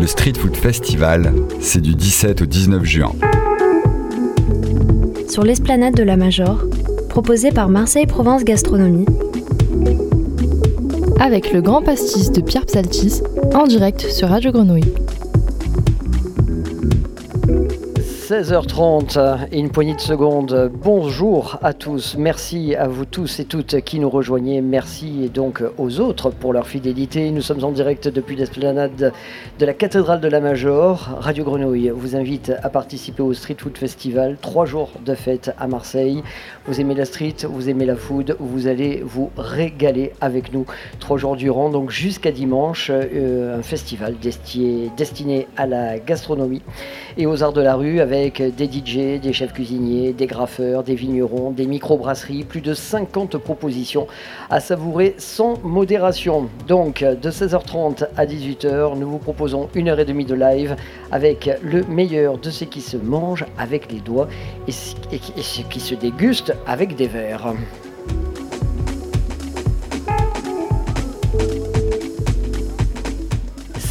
Le Street Food Festival, c'est du 17 au 19 juin. Sur l'esplanade de la Major, proposé par Marseille Provence Gastronomie, avec le grand pastis de Pierre Psaltis en direct sur Radio Grenouille. 16h30 et une poignée de secondes. Bonjour à tous. Merci à vous tous et toutes qui nous rejoignez. Merci donc aux autres pour leur fidélité. Nous sommes en direct depuis l'esplanade de la cathédrale de la Major. Radio Grenouille vous invite à participer au Street Food Festival. Trois jours de fête à Marseille. Vous aimez la street, vous aimez la food, vous allez vous régaler avec nous trois jours durant, donc jusqu'à dimanche. Euh, un festival destiné à la gastronomie et aux arts de la rue avec des DJ, des chefs cuisiniers, des graffeurs, des vignerons, des microbrasseries, plus de 50 propositions à savourer sans modération. Donc de 16h30 à 18h, nous vous proposons une heure et demie de live avec le meilleur de ce qui se mange avec les doigts et ce qui se déguste avec des verres.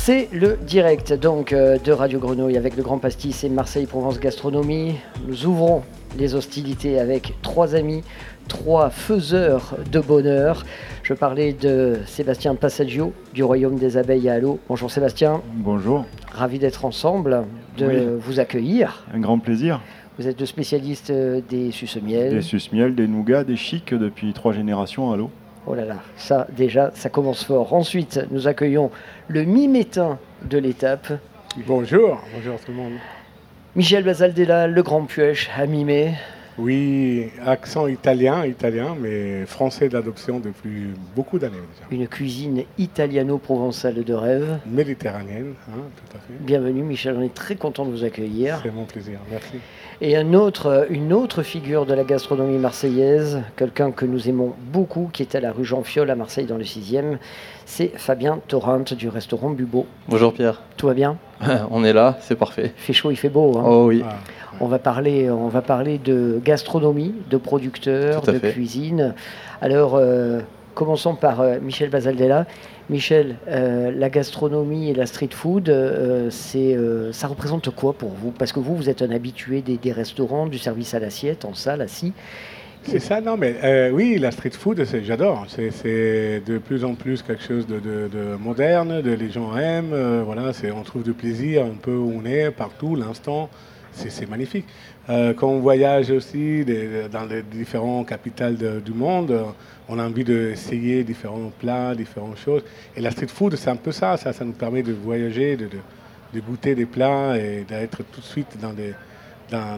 C'est le direct donc euh, de Radio Grenouille avec le Grand Pastis et Marseille Provence Gastronomie. Nous ouvrons les hostilités avec trois amis, trois faiseurs de bonheur. Je parlais de Sébastien Passaggio du Royaume des Abeilles à Allo. Bonjour Sébastien. Bonjour. Ravi d'être ensemble, de vous accueillir. Un grand plaisir. Vous êtes le spécialiste euh, des suce-miel. Des suce-miel, des nougats, des chics depuis trois générations à l'eau. Oh là là, ça déjà, ça commence fort. Ensuite, nous accueillons le mimétain de l'étape. Bonjour, bonjour tout le monde. Michel Basaldella, le grand puèche à mimer. Oui, accent italien, italien, mais français d'adoption depuis beaucoup d'années Une cuisine italiano-provençale de rêve. Méditerranéenne, hein, tout à fait. Bienvenue Michel, on est très content de vous accueillir. C'est mon plaisir, merci. Et un autre, une autre figure de la gastronomie marseillaise, quelqu'un que nous aimons beaucoup, qui est à la rue Jean-Fiol à Marseille dans le 6e, c'est Fabien Torrent du restaurant Bubo. Bonjour Pierre. Tout va bien? On est là, c'est parfait. Il fait chaud, il fait beau. Hein? oh oui. Ah. On va parler, on va parler de gastronomie, de producteurs, de cuisine. Alors, euh, commençons par euh, Michel Basaldella. Michel, euh, la gastronomie et la street food, c'est, ça représente quoi pour vous? Parce que vous, vous êtes un habitué des, restaurants, du service à l'assiette, en salle, assis. C'est ça, non, mais oui, la street food, j'adore. C'est, de plus en plus quelque chose de, moderne, de, les gens aiment. voilà, on trouve du plaisir un peu où on est, partout, l'instant c'est magnifique. Euh, quand on voyage aussi dans les différentes capitales du monde, euh, on a envie d'essayer différents plats, différentes choses. Et la street food, c'est un peu ça. Ça, ça nous permet de voyager, de, goûter des plats et d'être tout de suite dans,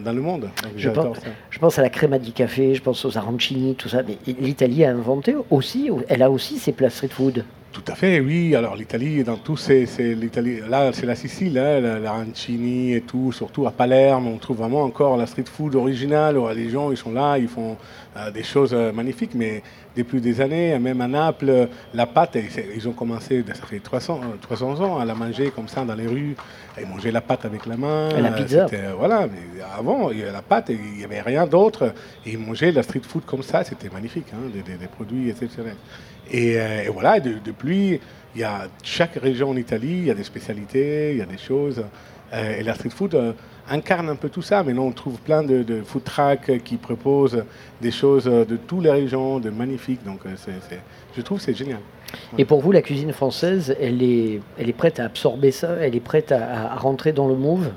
dans, le monde. Je pense, je pense, à la crema di café, je pense aux arancini, tout ça. Mais l'Italie a inventé aussi, elle a aussi ses plats street food? Tout à fait, oui. Alors l'Italie, dans tout, c'est l'Italie. Là, c'est la Sicile, hein, l'arancini et tout. Surtout à Palerme, on trouve vraiment encore la street food originale. Les gens, ils sont là, ils font euh, des choses euh, magnifiques. Mais depuis des années, même à Naples, la pâte, ils ont commencé, ça fait 300, 300 ans, à la manger comme ça dans les rues. Ils mangeaient la pâte avec la main. la pizza. Voilà, mais avant, il y avait la pâte, il n'y avait rien d'autre. Et ils mangeaient la street food comme ça, c'était magnifique, hein, des, des, produits exceptionnels. Euh, et, voilà, depuis, il y a chaque région en Italie, il y a des spécialités, il y a des choses. Euh, et la street food euh, incarne un peu tout ça. Maintenant, on trouve plein de, food trucks qui proposent des choses de toutes les régions, de magnifiques. Donc, je trouve c'est génial. Et pour vous, la cuisine française, elle est, elle est prête à absorber ça? Elle est prête à rentrer dans le move?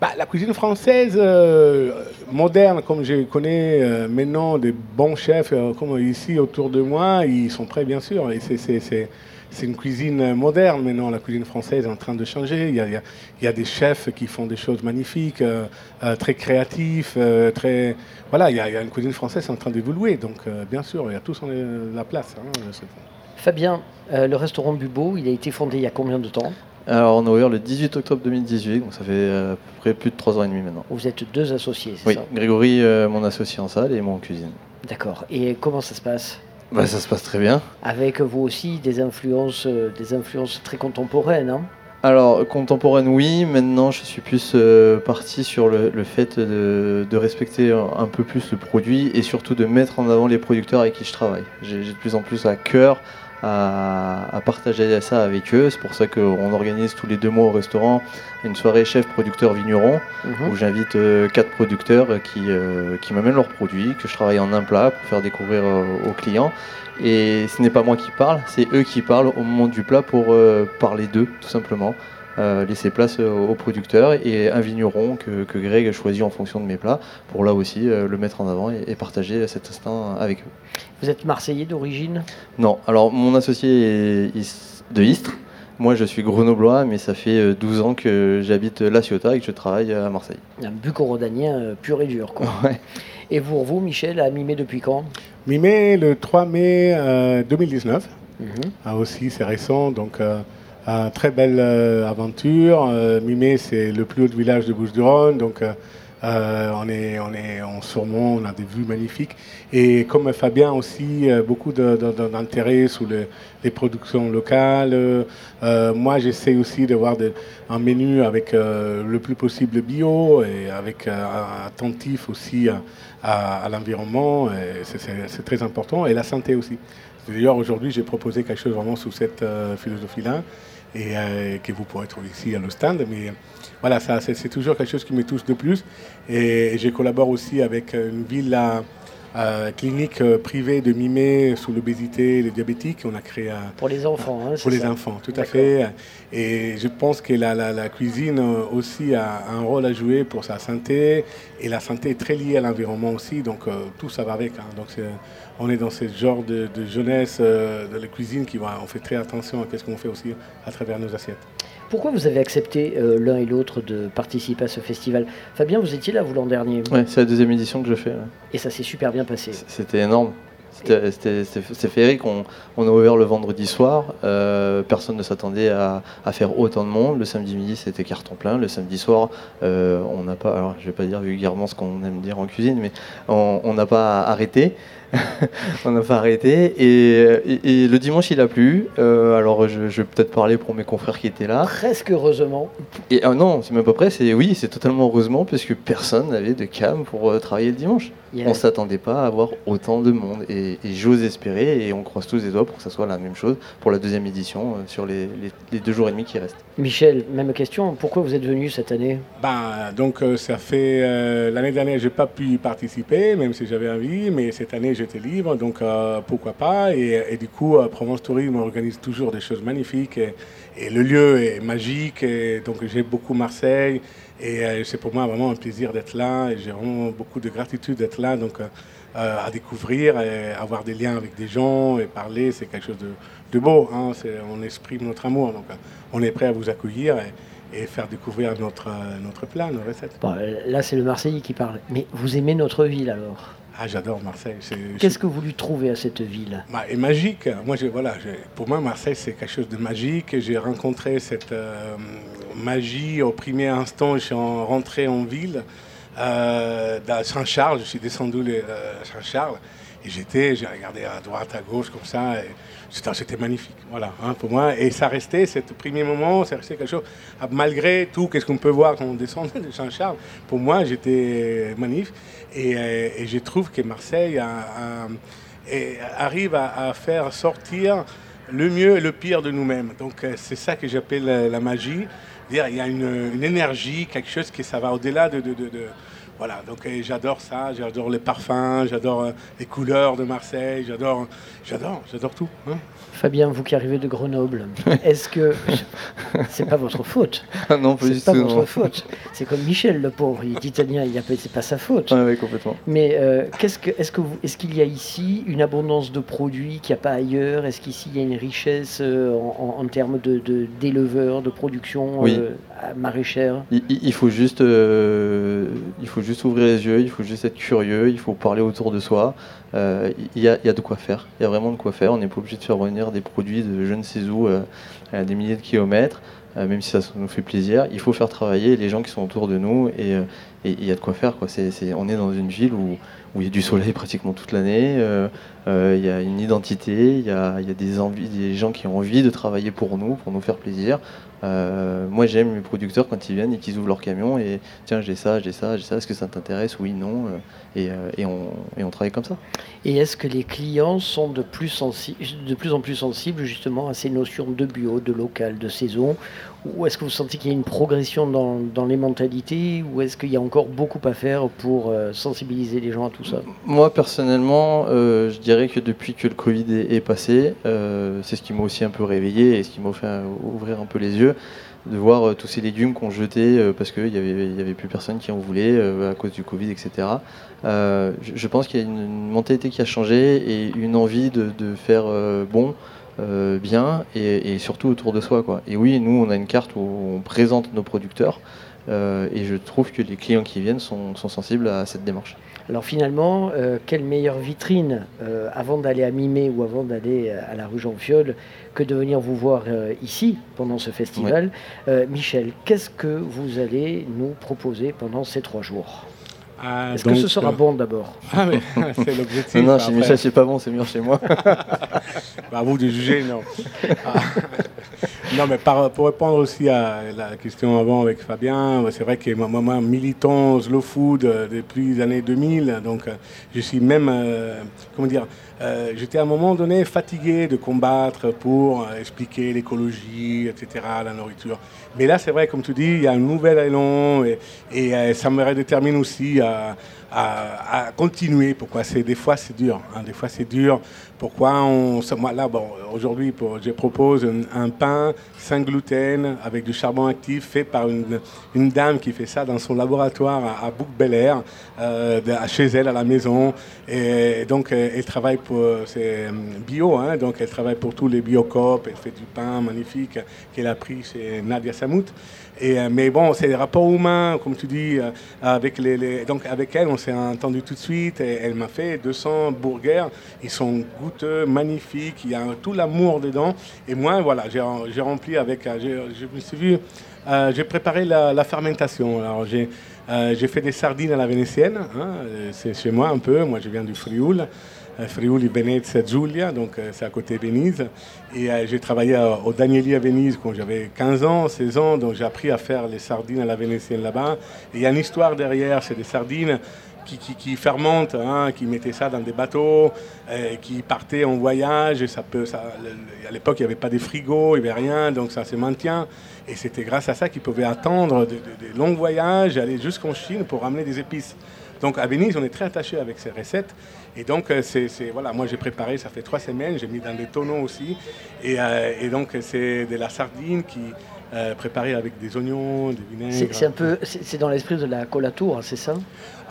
Bah, la cuisine française euh, moderne, comme je connais euh, maintenant des bons chefs euh, comme ici autour de moi, ils sont prêts bien sûr. C'est une cuisine moderne maintenant, la cuisine française est en train de changer. Il y a, des chefs qui font des choses magnifiques, très créatifs, très... Voilà, il y, a, une cuisine française en train d'évoluer. Donc bien sûr, il y a tous la place. Hein, Fabien, le restaurant Bubo, il a été fondé il y a combien de temps? Alors, on a ouvert le 18 octobre 2018, donc ça fait euh, à peu près plus de 3 ans et demi maintenant. Vous êtes deux associés, c'est oui, ça? Grégory, euh, mon associé en salle, et moi en cuisine. D'accord. Et comment ça se passe? Bah, Ça se passe très bien. Avec vous aussi des influences, euh, des influences très contemporaines, hein? Alors, contemporaine, oui. Maintenant, je suis plus parti sur le, fait de, de, respecter un peu plus le produit et surtout de mettre en avant les producteurs avec qui je travaille. J'ai de plus en plus à cœur à, partager ça avec eux. C'est pour ça qu'on organise tous les deux mois au restaurant une soirée chef producteur vigneron Mhm. où j'invite euh, quatre producteurs qui, euh, qui m'amènent leurs produits, que je travaille en un plat pour faire découvrir euh, aux clients. Et ce n'est pas moi qui parle, c'est eux qui parlent au moment du plat pour parler d'eux, tout simplement. Euh, laisser place euh, aux producteurs et un vigneron que, que Greg a choisi en fonction de mes plats pour là aussi euh, le mettre en avant et, et partager cet instant avec eux. Vous êtes Marseillais d'origine? Non, alors mon associé est is- de Istres. Moi, je suis grenoblois, mais ça fait euh, 12 ans que j'habite La Ciotat et que je travaille à Marseille. Un bucorodanien euh, pur et dur. Quoi. Ouais. Et vous, vous, Michel, à Mimé depuis quand? Mi-mai, le 3 mai euh, 2019. Mhm. Ah, aussi, c'est récent, donc euh, très belle euh, aventure. Euh, Mimé, c'est le plus haut village de Bouches-du-Rhône, donc on est, on est en surmont, on a des vues magnifiques. Et comme Fabien aussi, beaucoup d'intérêt sur le- les productions locales. Moi, j'essaie aussi d'avoir un menu avec le plus possible bio et avec attentif aussi à, l'environnement. c'est- très important. Et la santé aussi. D'ailleurs, aujourd'hui, j'ai proposé quelque chose vraiment sous cette philosophie-là et euh, que vous pourrez trouver ici à le stand. Mais voilà, ça, c'est toujours quelque chose qui me touche de plus. Et, je collabore aussi avec une ville à- à clinique euh, privée de Mimé sous l'obésité et les diabétiques. On a créé Pour les enfants, hein, pour les ça enfants, tout à fait. Et je pense que la, la- la cuisine euh, aussi a un rôle à jouer pour sa santé. Et la santé est très liée à l'environnement aussi, donc euh, tout ça va avec. hein. Donc c'est- on est dans ce genre de, de jeunesse euh, de la cuisine qui va, on fait très attention à ce qu'on fait aussi à travers nos assiettes. Pourquoi vous avez accepté euh, l'un et l'autre de participer à ce festival? Fabien, vous étiez là, vous, l'an dernier. Ouais, c'est la deuxième édition que je fais. ouais. Et ça s'est super bien passé. C'était énorme. C'était- C'était c'était- c'est féerique. On, on a ouvert le vendredi soir. euh, personne ne s'attendait à, à faire autant de monde. Le samedi midi, c'était carton plein. Le samedi soir, euh, on n'a pas. Alors, je vais pas dire vulgairement ce qu'on aime dire en cuisine, mais on on n'a pas arrêté. on n'a pas arrêté. Et, et- et le dimanche, il a plu. Euh, alors, je, je vais peut-être parler pour mes confrères qui étaient là. Presque heureusement. Et ah non, c'est même pas près. C'est oui, c'est totalement heureusement puisque personne n'avait de cam pour euh, travailler le dimanche. Il y a- On s'attendait pas à avoir autant de monde et, et j'ose espérer et on croise tous les doigts pour que ça soit la même chose pour la deuxième édition euh, sur les, les- les deux jours et demi qui restent. Michel, même question. Pourquoi vous êtes venu cette année? Ben, donc euh, ça fait euh, l'année dernière j'ai pas pu y participer même si j'avais envie mais cette année j'étais libre donc euh, pourquoi pas? Et, du coup euh, Provence Tourisme organise toujours des choses magnifiques et, le lieu est magique et donc j'ai beaucoup Marseille et euh, c'est pour moi vraiment un plaisir d'être là et j'ai vraiment beaucoup de gratitude d'être là donc euh, à découvrir et avoir des liens avec des gens et parler c'est quelque chose de, beau hein, on exprime notre amour donc on est prêt à vous accueillir et, faire découvrir notre, notre plat, nos recettes. Bon, Là, c'est le Marseillais qui parle. Mais vous aimez notre ville alors? Ah, j'adore Marseille. Qu'est-ce que vous lui trouvez à cette ville? Bah, et magique. Moi, je, voilà, je- pour moi, Marseille, c'est quelque chose de magique. J'ai rencontré cette euh, magie au premier instant. Je suis en- rentré en ville, euh, dans Saint-Charles. Je suis descendu de Saint-Charles. Et j'étais, j'ai regardé à droite, à gauche, comme ça. c'était magnifique, voilà, hein, pour moi. Et ça restait, ce premier moment, ça restait quelque chose, ah, malgré tout, qu'est-ce qu'on peut voir quand on descend de Saint-Charles? Pour moi, j'étais magnifique. Et, euh, et je trouve que Marseille arrive à, faire sortir le mieux et le pire de nous-mêmes. Donc euh, c'est ça que j'appelle la, magie. Dire, il y a une, énergie, quelque chose qui ça va au-delà de, voilà. Donc euh, j'adore ça, j'adore les parfums, j'adore les couleurs de Marseille, j'adore, j'adore, j'adore tout. hein. Fabien, vous qui arrivez de Grenoble, est-ce que c'est pas votre faute? Ah non, pas C'est pas tout, votre non. faute. C'est comme Michel, le pauvre, il est italien, il a c'est pas sa faute. Ouais, ouais, complètement. Mais euh, qu'est-ce que, est-ce que est-ce qu'il y a ici une abondance de produits qu'il n'y a pas ailleurs? Est-ce qu'ici il y a une richesse euh, en, termes de, de- d'éleveurs, de production Oui. euh, maraîchère? Il, il- il faut juste, euh, il faut juste ouvrir les yeux, il faut juste être curieux, il faut parler autour de soi. Euh, Il y, a, de quoi faire, il y a vraiment de quoi faire. On n'est pas obligé de faire revenir des produits de je ne sais où euh, à des milliers de kilomètres, euh, même si ça nous fait plaisir. Il faut faire travailler les gens qui sont autour de nous et il y a de quoi faire. On est dans une ville où, il y a du soleil pratiquement toute l'année. Il y a une identité, il y a, des, envies, des gens qui ont envie de travailler pour nous, pour nous faire plaisir. Moi, j'aime mes producteurs quand ils viennent et qu'ils ouvrent leur camion et tiens, j'ai ça, j'ai ça, j'ai ça. Est-ce que ça t'intéresse? Oui, non. Euh, et, et on, et on travaille comme ça. Et est-ce que les clients sont de plus, sensi- de plus en plus sensibles justement à ces notions de bio, de local, de saison? Ou est-ce que vous sentez qu'il y a une progression dans, dans les mentalités? Ou est-ce qu'il y a encore beaucoup à faire pour euh, sensibiliser les gens à tout ça? Moi, personnellement, euh, je dirais que depuis que le Covid est, est passé, euh, c'est ce qui m'a aussi un peu réveillé et ce qui m'a fait ouvrir un peu les yeux, de voir euh, tous ces légumes qu'on jetait euh, parce qu'il n'y avait, y avait plus personne qui en voulait euh, à cause du Covid, etc. Je, pense qu'il y a une, mentalité qui a changé et une envie de, de faire bon, bien et, surtout autour de soi. Quoi. Et oui, nous, on a une carte où on présente nos producteurs. et je trouve que les clients qui viennent sont, sont sensibles à cette démarche. Alors finalement, euh, quelle meilleure vitrine euh, avant d'aller à Mimé ou avant d'aller euh, à la rue Jean-Fiol que de venir vous voir euh, ici pendant ce festival? Euh, Michel, qu'est-ce que vous allez nous proposer pendant ces trois jours? Ah, Est-ce que ce sera euh, bon d'abord? Ah, mais c'est l'objectif. Non, chez Michel, c'est pas bon, c'est mieux chez moi. bah, à vous de juger, non. Ah. Non, mais par- pour répondre aussi à la question avant avec Fabien, c'est vrai que moi, moi, militant slow food euh, depuis les années 2000, donc euh, je suis même, euh, comment dire, j'étais à un moment donné fatigué de combattre pour expliquer l'écologie, etc., la nourriture. Mais là, c'est vrai, comme tu dis, il y a un nouvel élan et, ça me détermine aussi à, à- continuer. Pourquoi c'est des fois c'est dur, hein, des fois c'est dur. Pourquoi on, moi, là, bon, aujourd'hui, je propose un, pain sans gluten avec du charbon actif fait par une, dame qui fait ça dans son laboratoire à, à Bouc-Bel Air, euh, chez elle à la maison. Et, donc, euh, elle travaille pour, c'est euh, bio, hein, donc elle travaille pour tous les biocopes. Elle fait du pain magnifique qu'elle a pris chez Nadia Samout. Euh, mais bon, c'est des rapports humains, comme tu dis, euh, avec donc avec elle, on s'est entendu tout de suite. Elle m'a fait 200 burgers. Ils sont goûteux, magnifiques. Il y a tout l'amour dedans. Et moi, voilà, j'ai rempli avec. euh, Je me suis vu. j'ai préparé la, fermentation. Alors j'ai fait des sardines à la vénitienne. hein, c'est chez moi un peu. Moi, je viens du Frioul. Euh, Friuli Venezia Giulia, donc euh, c'est à côté de Venise. Et euh, j'ai travaillé à- au Danieli à Venise quand j'avais 15 ans, 16 ans, donc j'ai appris à faire les sardines à la vénitienne là-bas. Et il y a une histoire derrière, c'est des sardines qui, qui, qui fermentent, hein, qui mettaient ça dans des bateaux, qui partaient en voyage. Et ça peut, à l'époque, il n'y avait pas de frigo, il n'y avait rien, donc ça se maintient. Et c'était grâce à ça qu'ils pouvaient attendre des de, de longs voyages, aller jusqu'en Chine pour ramener des épices. Donc à Venise, on est très attaché avec ces recettes. Et donc, euh, c'est, voilà, moi j'ai préparé, ça fait trois semaines, j'ai mis dans des tonneaux aussi. Et, euh, donc, c'est de la sardine qui euh, préparée avec des oignons, des vinaigres. C'est un peu, c'est dans l'esprit de la collature, hein, c'est ça?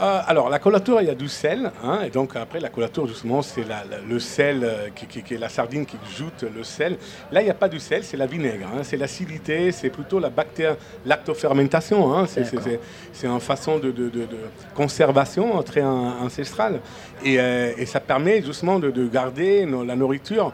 Euh, alors, la collature, il y a du sel. hein, et donc, après, la collature, justement, c'est le sel, euh, qui, qui- qui est la sardine qui joute le sel. Là, il n'y a pas du sel, c'est la vinaigre. hein, c'est l'acidité, c'est plutôt la bactérie, lactofermentation. hein, c'est, une façon de, de- de- de conservation très an- ancestrale. Et, euh, et ça permet, justement, de, de garder nos- la nourriture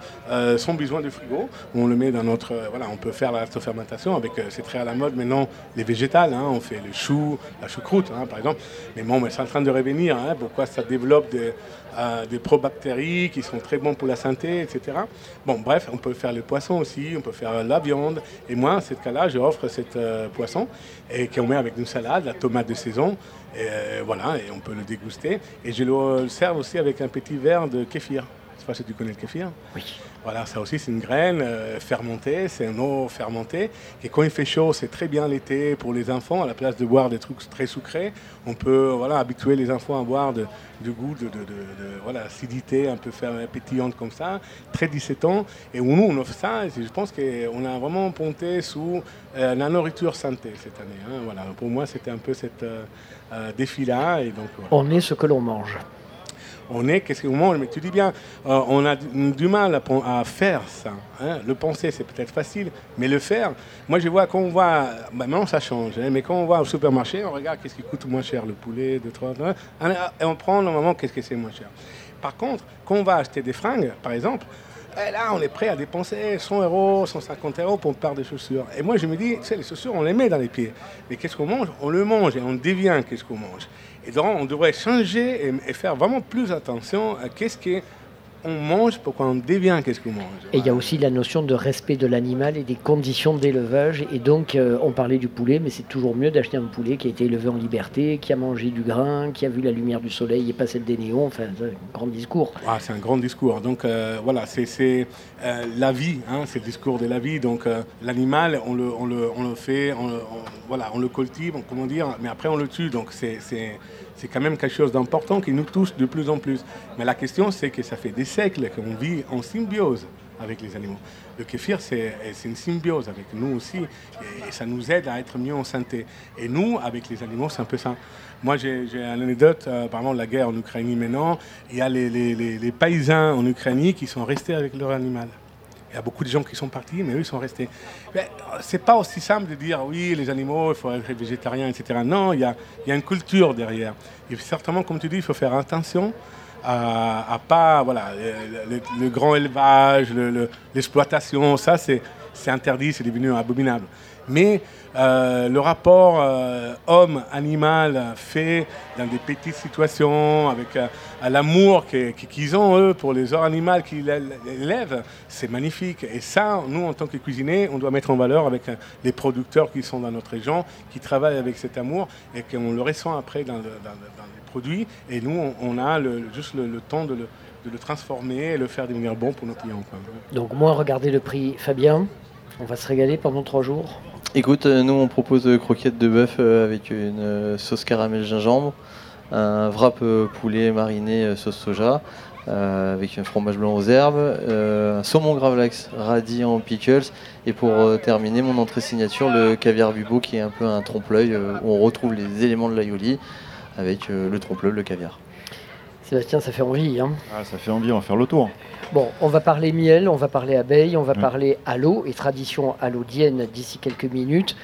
sans besoin de frigo. On le met dans notre... voilà, on peut faire la lactofermentation avec... c'est très à la mode maintenant, les végétales. hein, on fait le chou, la choucroute, par exemple. Mais bon, mais en train de revenir. hein, pourquoi ça développe des, euh, des probactéries qui sont très bons pour la santé, etc. Bon, bref, on peut faire le poisson aussi, on peut faire la viande. Et moi, dans ce cas-là, j'offre cet euh, poisson et qu'on met avec une salade, la tomate de saison. Euh, voilà, et on peut le déguster. Et je le sers aussi avec un petit verre de kéfir. Je sais pas si tu connais le kéfir. Oui. Voilà, ça aussi c'est une graine euh, fermentée, c'est une eau fermentée. Et quand il fait chaud, c'est très bien l'été pour les enfants. À la place de boire des trucs très sucrés, on peut voilà, habituer les enfants à boire de, du goût, de, de, de- de- voilà, acidité un peu pétillante comme ça, très 17 ans. Et nous, on offre ça. Et je pense qu'on a vraiment ponté sous euh, la nourriture santé cette année. hein. Voilà, pour moi, c'était un peu cette euh, euh, défi-là. Et donc, voilà. On est ce que l'on mange. On est, qu'est-ce qu'on mange Mais tu dis bien, euh, on a du, mal à faire ça. hein. Le penser, c'est peut-être facile, mais le faire, moi je vois quand on voit, bah, maintenant ça change, hein, mais quand on va au supermarché, on regarde qu'est-ce qui coûte moins cher, le poulet, de trois, et on prend normalement qu'est-ce que c'est moins cher. Par contre, quand on va acheter des fringues, par exemple, eh, là, on est prêt à dépenser 100 euros, 150 euros pour une paire de chaussures. Et moi, je me dis, tu sais, les chaussures, on les met dans les pieds. Mais qu'est-ce qu'on mange? On le mange et on devient qu'est-ce qu'on mange. Et donc, on devrait changer et, faire vraiment plus attention à qu'est-ce qui est on mange, pourquoi on devient qu'est-ce qu'on mange. Et il y a aussi la notion de respect de l'animal et des conditions d'élevage. Et donc, euh, on parlait du poulet, mais c'est toujours mieux d'acheter un poulet qui a été élevé en liberté, qui a mangé du grain, qui a vu la lumière du soleil et pas celle des néons. Enfin, c'est un grand discours. Ah, c'est un grand discours. Donc, euh, voilà, c'est euh, la vie, hein, c'est le discours de la vie. Donc, l'animal, on le, on, le, on le, fait, on, voilà, on le cultive, comment dire, mais après, on le tue. Donc, c'est c'est quand même quelque chose d'important qui nous touche de plus en plus. Mais la question, c'est que ça fait des siècles qu'on vit en symbiose avec les animaux. Le kéfir, c'est une symbiose avec nous aussi, et ça nous aide à être mieux en santé. Et nous, avec les animaux, c'est un peu ça. Moi, j'ai une anecdote, euh, par exemple, la guerre en Ukraine maintenant, il y a les, les, les paysans en Ukraine qui sont restés avec leur animal. Il y a beaucoup de gens qui sont partis, mais eux, ils sont restés. C'est pas aussi simple de dire oui, les animaux, il faut être végétarien, etc. Non, il y a, il y a une culture derrière. Et certainement, comme tu dis, il faut faire attention à, à pas, voilà, le, grand élevage, l'exploitation, ça, c'est interdit, c'est devenu abominable. Mais euh, le rapport euh, homme-animal fait dans des petites situations, avec euh, l'amour qu'ils ont, eux, pour les autres animaux qu'ils élèvent, c'est magnifique. Et ça, nous, en tant que cuisiniers, on doit mettre en valeur avec les producteurs qui sont dans notre région, qui travaillent avec cet amour et qu'on le ressent après dans, les produits. Et nous, on, a juste le, temps de le, transformer et le faire devenir bon pour nos clients. Donc, moi, regardez le prix, Fabien. On va se régaler pendant trois jours. Écoute, euh, nous on propose croquettes de bœuf euh, avec une euh, sauce caramel gingembre, un wrap poulet mariné sauce soja, avec un fromage blanc aux herbes, un saumon gravlax radis en pickles, et pour terminer mon entrée signature, le caviar bubo qui est un peu un trompe-l'œil où on retrouve les éléments de l'aioli avec le trompe-l'œil, le caviar. Sébastien, ça fait envie. Hein ah, ça fait envie, on va faire le tour. Bon, on va parler miel, on va parler abeille, on va parler halo et tradition halodienne d'ici quelques minutes.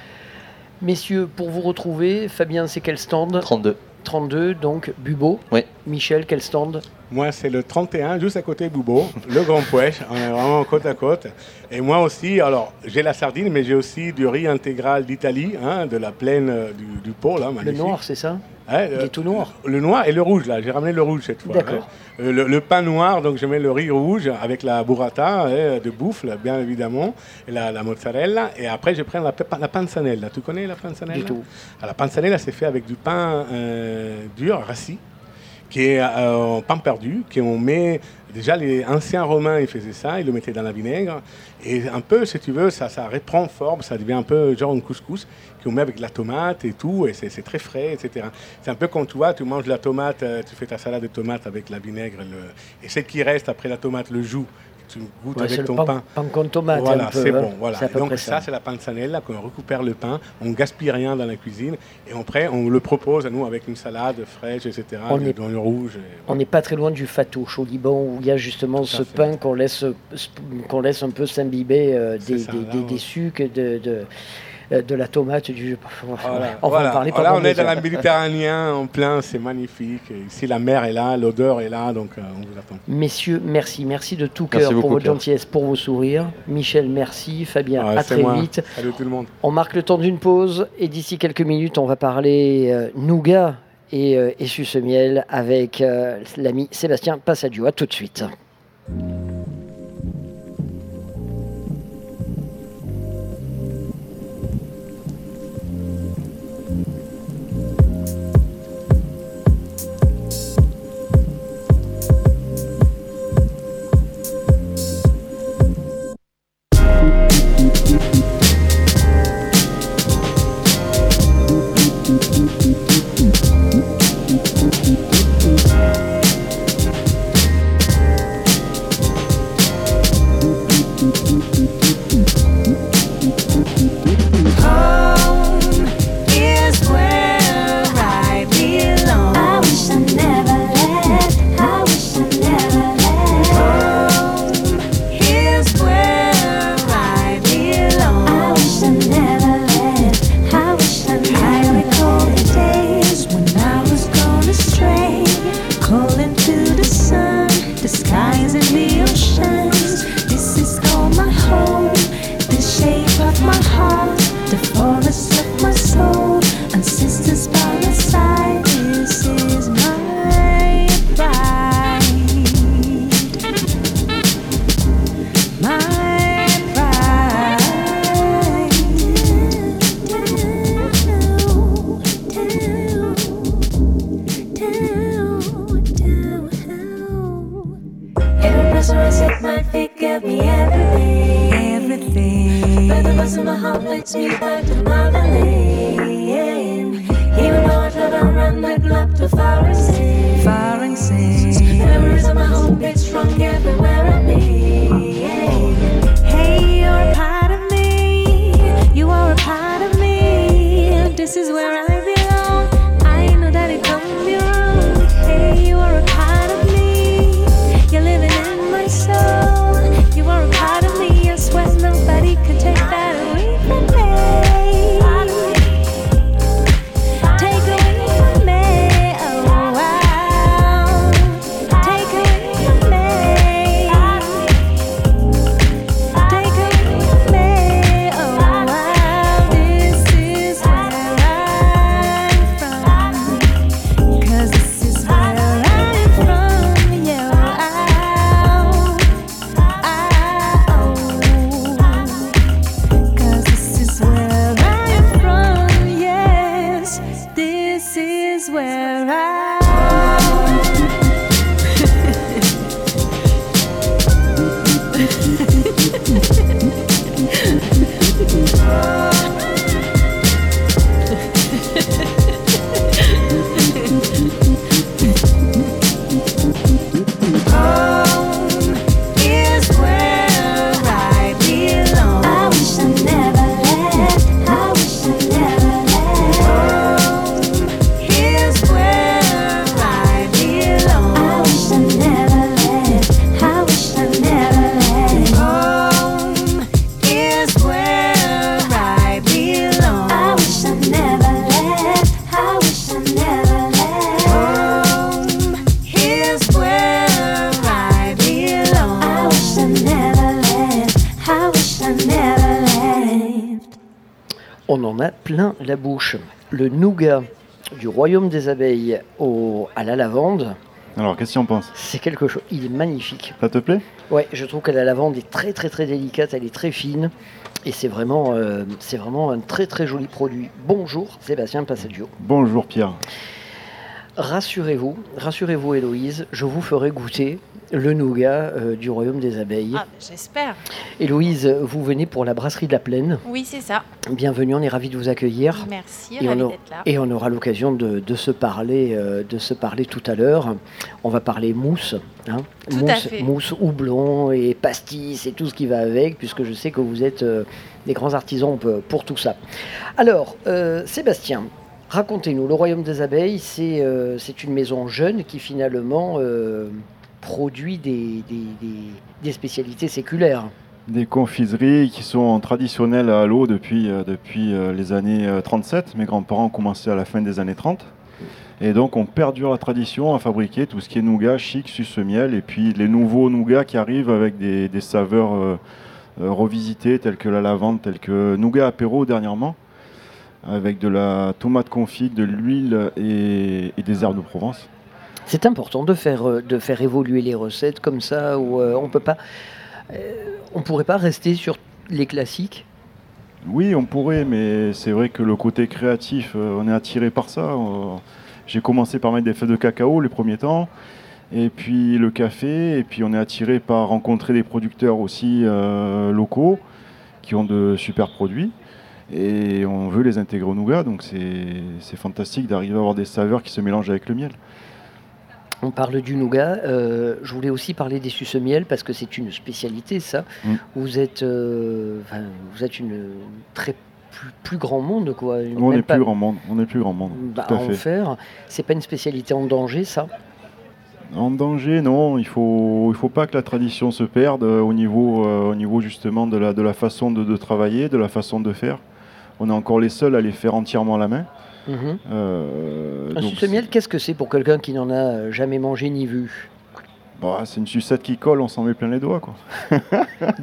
Messieurs, pour vous retrouver, Fabien, c'est quel stand? 32. 32, donc Bubo. Oui. Michel, quel stand? Moi, c'est le 31, juste à côté de Bubo, le Grand Pouèche. On est vraiment côte à côte. Et moi aussi, alors, j'ai la sardine, mais j'ai aussi du riz intégral d'Italie, hein, de la plaine euh, du, du pôle. Hein, le noir, c'est ça Hein, il est tout noir. Le noir et le rouge, là. J'ai ramené le rouge cette fois. D'accord. Hein. Euh, le, pain noir, donc je mets le riz rouge avec la burrata de bouffle, bien évidemment, et la, mozzarella. Et après, je prends la, la panzanella. Tu connais la panzanella? Du tout. Ah, la panzanella, c'est fait avec du pain euh, dur, rassis qui est euh, pain perdu, qu'on met Déjà, les anciens Romains, ils faisaient ça, ils le mettaient dans la vinaigre. Et un peu, si tu veux, ça, ça reprend forme, ça devient un peu genre un couscous qu'on met avec de la tomate et tout, et c'est très frais, etc. C'est un peu comme tu vois, tu manges la tomate, euh, tu fais ta salade de tomate avec la vinaigre, et ce qui reste après la tomate, le jus, tu goûtes avec ton pain. Pain con tomate. Voilà, c'est hein. bon. Voilà. Donc ça, c'est la panzanella, qu'on récupère le pain, on gaspille rien dans la cuisine, et après, on le propose à nous avec une salade fraîche, etc., on est, dans le rouge. On n'est pas très loin du fatouche au Liban, où il y a justement ce pain qu'on laisse, qu'on laisse un peu s'imbiber euh, des, des, sucres, de de la tomate, du voilà, on va en parler Là, on est dans la Méditerranée en plein, c'est magnifique. Ici, la mer est là, l'odeur est là, donc euh, on vous attend. Messieurs, merci, merci de tout cœur pour votre gentillesse, pour vos sourires. Michel, merci. Fabien, à très vite. Salut tout le monde. On marque le temps d'une pause et d'ici quelques minutes, on va parler euh, nougat et, et suce miel avec l'ami Sébastien Passadio. À tout de suite. restaurants at my feet give me everything. Everything. But the buzz in my heart leads me back to motherland. Even though I travel around the globe to foreign far Foreign seas. Memories of my home beats from everywhere I mean. Hey, you're a part of me. You are a part of me. This is where I des abeilles au, à la lavande, Alors, qu'est-ce que tu en penses? C'est quelque chose. Il est magnifique. Ça te plaît? Ouais, je trouve que la lavande est très très très délicate, elle est très fine. Et c'est vraiment, euh, c'est vraiment un très très joli produit. Bonjour Sébastien Passaggio. Bonjour Pierre. Rassurez-vous, rassurez-vous Héloïse, je vous ferai goûter le nougat euh, du royaume des abeilles. Ah, j'espère. Héloïse, vous venez pour la brasserie de la Plaine. Oui, c'est ça. Bienvenue, on est ravis de vous accueillir. Merci, Et on, a- là. et on aura l'occasion de, de se parler, euh, de se parler tout à l'heure. On va parler mousse, hein. Tout à mousse, fait. mousse, houblon et pastis et tout ce qui va avec, puisque je sais que vous êtes euh, des grands artisans pour, tout ça. Alors, Sébastien, racontez-nous. Le Royaume des Abeilles, c'est euh, une maison jeune qui finalement euh, produit des, spécialités séculaires. Des confiseries qui sont traditionnelles à l'eau depuis, euh, depuis les années euh, 37. Mes grands-parents ont commencé à la fin des années 30. Et donc on perdure la tradition à fabriquer tout ce qui est nougat, chic, suce miel. Et puis les nouveaux nougats qui arrivent avec des, saveurs revisitées telles que la lavande, telles que nougat apéro dernièrement. Avec de la tomate confite, de l'huile et, et des herbes de Provence. C'est important de faire, euh, de faire évoluer les recettes comme ça, où euh, on peut pas, euh, on pourrait pas rester sur les classiques? Oui, on pourrait, mais c'est vrai que le côté créatif, on est attiré par ça. J'ai commencé par mettre des feuilles de cacao les premiers temps, et puis le café, et puis on est attiré par rencontrer des producteurs aussi euh, locaux qui ont de super produits, et on veut les intégrer au nougat, donc c'est fantastique d'arriver à avoir des saveurs qui se mélangent avec le miel. On parle du nougat. euh, je voulais aussi parler des suce-miel parce que c'est une spécialité, ça. Mm. Vous êtes, euh, enfin, vous êtes une très plus, plus grand monde, quoi. On est pas- plus grand monde, on est plus grand monde, bah, tout à à en faire. C'est pas une spécialité en danger, ça? En danger, non. Il faut, il faut pas que la tradition se perde euh, au niveau, euh, au niveau justement de la, de la façon de, de travailler, de la façon de faire. On est encore les seuls à les faire entièrement à la main. Mhm. Euh, Un donc suce-miel, qu'est-ce que c'est pour quelqu'un qui n'en a euh, jamais mangé ni vu? C'est- bah, c'est une sucette qui colle, on s'en met plein les doigts, quoi.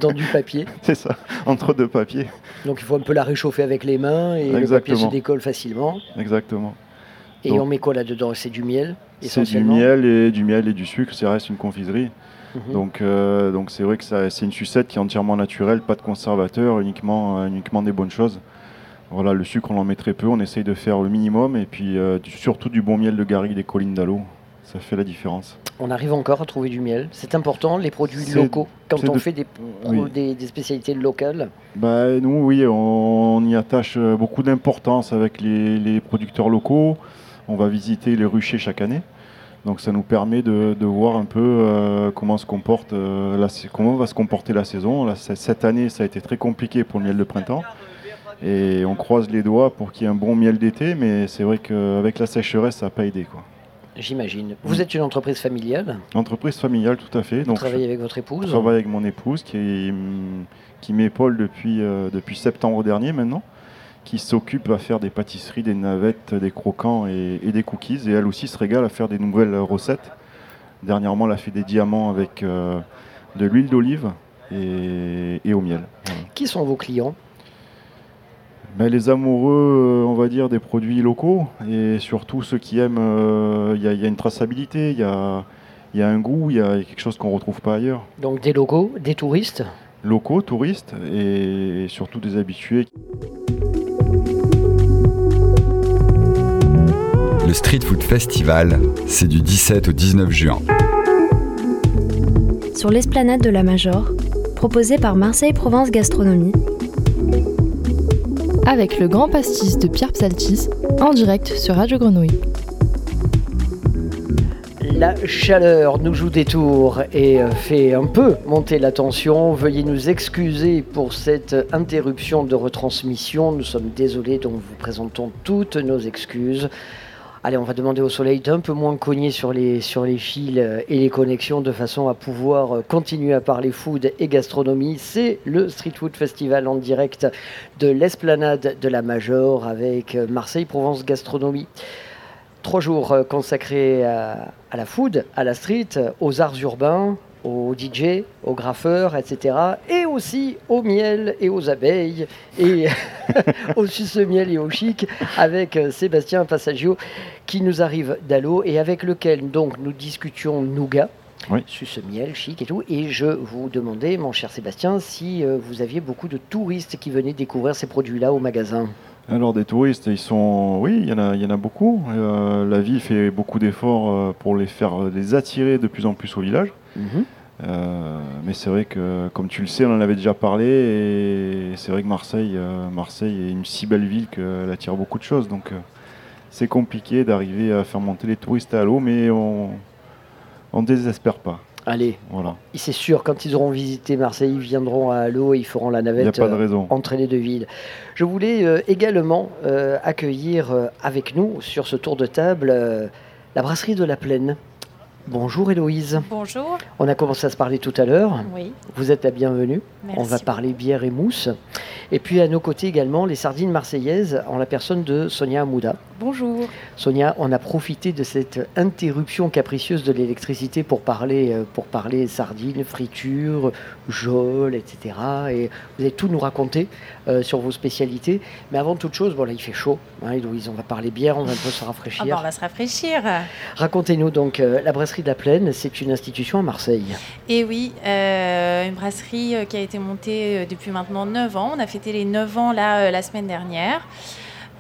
dans du papier C'est ça, entre deux papiers. Donc il faut un peu la réchauffer avec les mains et le papier se Exactement. décolle facilement. Exactement. Et Donc- on met quoi là-dedans? C'est du miel C'est du miel et du miel et du sucre, ça reste une confiserie. Mhm. Donc, euh, donc c'est vrai que c'est une sucette qui est entièrement naturelle, pas de conservateur, uniquement, euh, uniquement des bonnes choses. Voilà, le sucre on en met très peu, on essaye de faire le minimum et puis euh, du- surtout du bon miel de garrigue des collines d'Allo. ça fait la différence. On arrive encore à trouver du miel. C'est important, les produits locaux. Quand on de- fait des, Oui. des, des spécialités locales, Bah, nous, oui, on y attache euh, beaucoup d'importance avec les, les producteurs locaux. On va visiter les ruchers chaque année. Donc ça nous permet de, de voir un peu euh, comment, se comporte, euh, la comment va se comporter la saison. Là, cette année, ça a été très compliqué pour le miel de printemps. Et on croise les doigts pour qu'il y ait un bon miel d'été, mais c'est vrai qu'avec la sécheresse, ça n'a pas aidé. Quoi. j'imagine. Vous êtes une entreprise familiale, Entreprise familiale, tout à fait. vous travaillez je- avec votre Je épouse. travaille avec mon épouse qui, qui m'épaule depuis, euh, depuis septembre dernier maintenant, qui s'occupe à faire des pâtisseries, des navettes, des croquants et, et des cookies. Et elle aussi se régale à faire des nouvelles recettes. Dernièrement, elle a fait des diamants avec euh, de l'huile d'olive et, et au miel. Voilà. Qui sont vos clients? Mais les amoureux, euh, on va dire, des produits locaux et surtout ceux qui aiment, euh, il y, a- il y a une traçabilité, il y a, il y a un goût, il y a quelque chose qu'on ne retrouve pas ailleurs. Donc des logos, des touristes. locaux, touristes et surtout des habitués. Le Street Food Festival, c'est du 17 au 19 juin. Sur l'esplanade de la Major, proposé par Marseille Provence Gastronomie, Avec le grand pastis de Pierre Psaltis en direct sur Radio Grenouille. La chaleur nous joue des tours et euh, fait un peu monter la tension. Veuillez nous excuser pour cette interruption de retransmission. Nous sommes désolés, donc vous présentons toutes nos excuses. Allez, on va demander au soleil d'un peu moins cogner sur les, fils euh, et les connexions de façon à pouvoir euh, continuer à parler food et gastronomie. C'est le Street Food Festival en direct de l'esplanade de la Major avec euh, Marseille Provence Gastronomie. Trois jours consacrés à, la food, à la street, aux arts urbains, aux DJ, aux graffeurs, etc. Et aussi au miel et aux abeilles et au suce-miel et au chic avec euh, Sébastien Passagio qui nous arrive d'Allo et avec lequel donc nous discutions nougat. Oui. Suce-miel, chic et tout. Et je vous demandais, mon cher Sébastien, si euh, vous aviez beaucoup de touristes qui venaient découvrir ces produits-là au magasin. Alors des touristes, ils sont, oui, il y en a, il y en a beaucoup. Euh, la ville fait beaucoup d'efforts pour les faire, les attirer de plus en plus au village. Mhm. Euh, mais c'est vrai que, comme tu le sais, on en avait déjà parlé, et c'est vrai que Marseille, euh, Marseille est une si belle ville qu'elle attire beaucoup de choses. Donc, euh, c'est compliqué d'arriver à faire monter les touristes à l'eau, mais on ne désespère pas. Allez, Voilà, Et c'est sûr, quand ils auront visité Marseille, ils viendront à l'eau et ils feront la navette entre les deux villes. Je voulais également accueillir avec nous sur ce tour de table la brasserie de la Plaine. Bonjour Héloïse. Bonjour. On a commencé à se parler tout à l'heure. Oui, Vous êtes la bienvenue. merci. On va parler bière et mousse. Et puis à nos côtés également les sardines marseillaises en la personne de Sonia Amouda. Bonjour. Sonia, on a profité de cette interruption capricieuse de l'électricité pour parler, euh, pour parler sardines, friture, geôle, etc. Et vous allez tout nous raconter euh, sur vos spécialités. Mais avant toute chose, bon là il fait chaud, hein, Héloïse, on va parler bière, on va un peu se Ah rafraîchir. bah, on va se rafraîchir. Racontez-nous donc, euh, la brasserie de la Plaine, c'est une institution à Marseille. Et oui, euh, une brasserie qui a été montée depuis maintenant 9 ans. On a fêté les 9 ans là, la semaine dernière.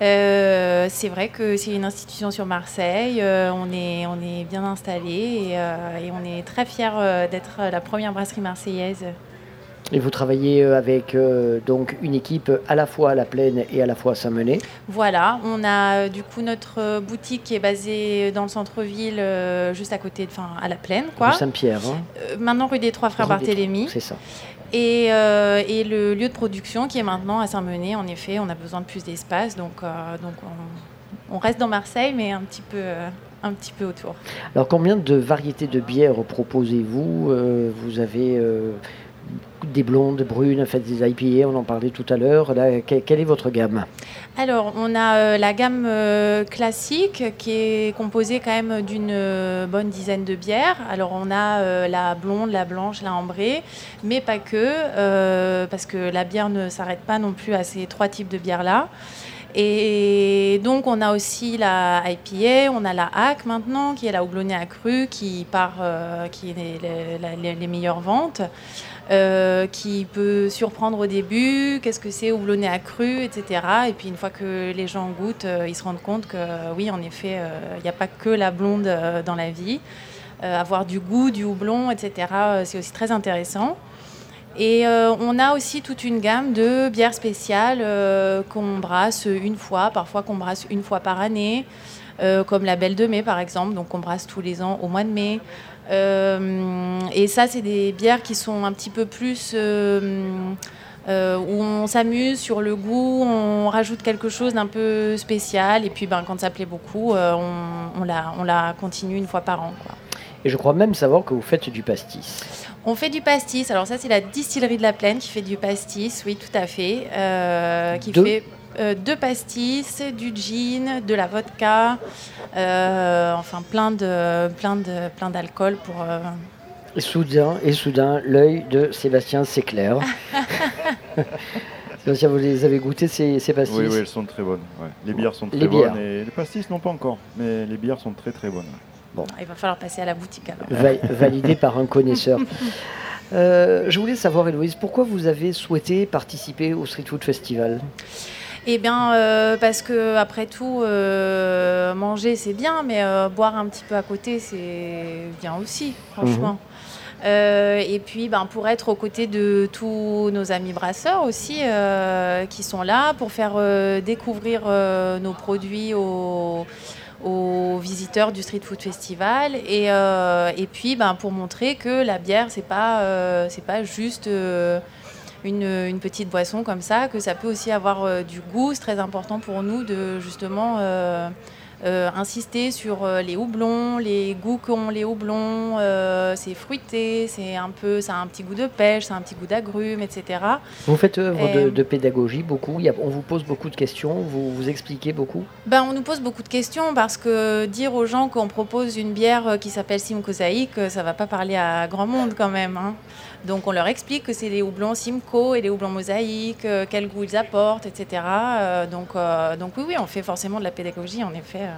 Euh, c'est vrai que c'est une institution sur Marseille. Euh, on, est, on est bien installé et, euh, et on est très fiers d'être la première brasserie marseillaise. Et vous travaillez euh, avec euh, donc une équipe à la fois à la Plaine et à la fois à Saint-Menet. Voilà, on a euh, du coup notre boutique qui est basée dans le centre-ville, euh, juste à côté, enfin à la plaine, quoi. Saint-Pierre. hein. Euh, maintenant rue des Trois Frères Barthélemy. C'est ça. Et, et le lieu de production qui est maintenant à Saint-Menet, en effet, on a besoin de plus d'espace, donc, donc on, on reste dans Marseille, mais un petit peu, un petit peu autour. Alors combien de variétés de bières proposez-vous Vous avez des blondes, brunes, des IPA, on en parlait tout à l'heure. Quelle est votre gamme? Alors, on a euh, la gamme euh, classique qui est composée quand même d'une euh, bonne dizaine de bières. Alors, on a la blonde, la blanche, la ambrée, mais pas que, parce que la bière ne s'arrête pas non plus à ces trois types de bières-là. Et donc, on a aussi la IPA, on a la HAC maintenant, qui est la houblonnée accrue, qui part, qui est les meilleures ventes. Euh, qui peut surprendre au début, qu'est-ce que c'est houblonné à cru, etc. Et puis une fois que les gens goûtent, euh, ils se rendent compte que euh, oui, en effet, il n'y a pas que la blonde dans la vie. Avoir du goût, du houblon, etc., c'est aussi très intéressant. Et on a aussi toute une gamme de bières spéciales qu'on brasse une fois, parfois qu'on brasse une fois par année, comme la Belle de Mai par exemple, donc on brasse tous les ans au mois de mai. Euh, et ça, c'est des bières qui sont un petit peu plus euh, euh, où on s'amuse sur le goût, on rajoute quelque chose d'un peu spécial, et puis ben, quand ça plaît beaucoup, euh, on, on la, on la continue une fois par an. quoi. Et je crois même savoir que vous faites du pastis. On fait du pastis. Alors ça, c'est la distillerie de la Plaine qui fait du pastis, oui, tout à fait. euh, qui Deux fait euh, deux pastis, du gin, de la vodka, euh, enfin plein de plein de plein d'alcool pour. euh, Et soudain, et soudain, l'œil de Sébastien s'éclaire. Sébastien, vous les avez goûtés ces, ces pastis Oui, oui, elles sont très bonnes. ouais. Les bières sont très Les bières. bonnes et les pastis non pas encore, mais les bières sont très très bonnes. Il va falloir passer à la boutique alors. Va- validé par un connaisseur. Euh, je voulais savoir, Héloïse, pourquoi vous avez souhaité participer au Street Food Festival? Eh bien, euh, parce que après tout, euh, manger c'est bien, mais euh, boire un petit peu à côté c'est bien aussi, franchement. Euh, et puis, ben, pour être aux côtés de tous nos amis brasseurs aussi, qui sont là pour faire découvrir nos produits aux, aux visiteurs du Street Food Festival, et, et puis ben, pour montrer que la bière c'est pas c'est pas juste une, une petite boisson comme ça, que ça peut aussi avoir euh, du goût. C'est très important pour nous de justement euh, euh, insister sur les houblons, les goûts qu'ont les houblons. c'est fruité, c'est un peu, ça a un petit goût de pêche, ça a un petit goût d'agrumes, etc. Vous faites œuvre de, de pédagogie beaucoup, on vous pose beaucoup de questions, vous vous expliquez beaucoup Ben, on nous pose beaucoup de questions parce que dire aux gens qu'on propose une bière qui s'appelle euh, ça va pas parler à grand monde quand même. hein. Donc on leur explique que c'est des houblons Simcoe et des houblons mosaïques, euh, quel goût ils apportent, etc. Euh, donc, euh, donc oui, oui, on fait forcément de la pédagogie en effet.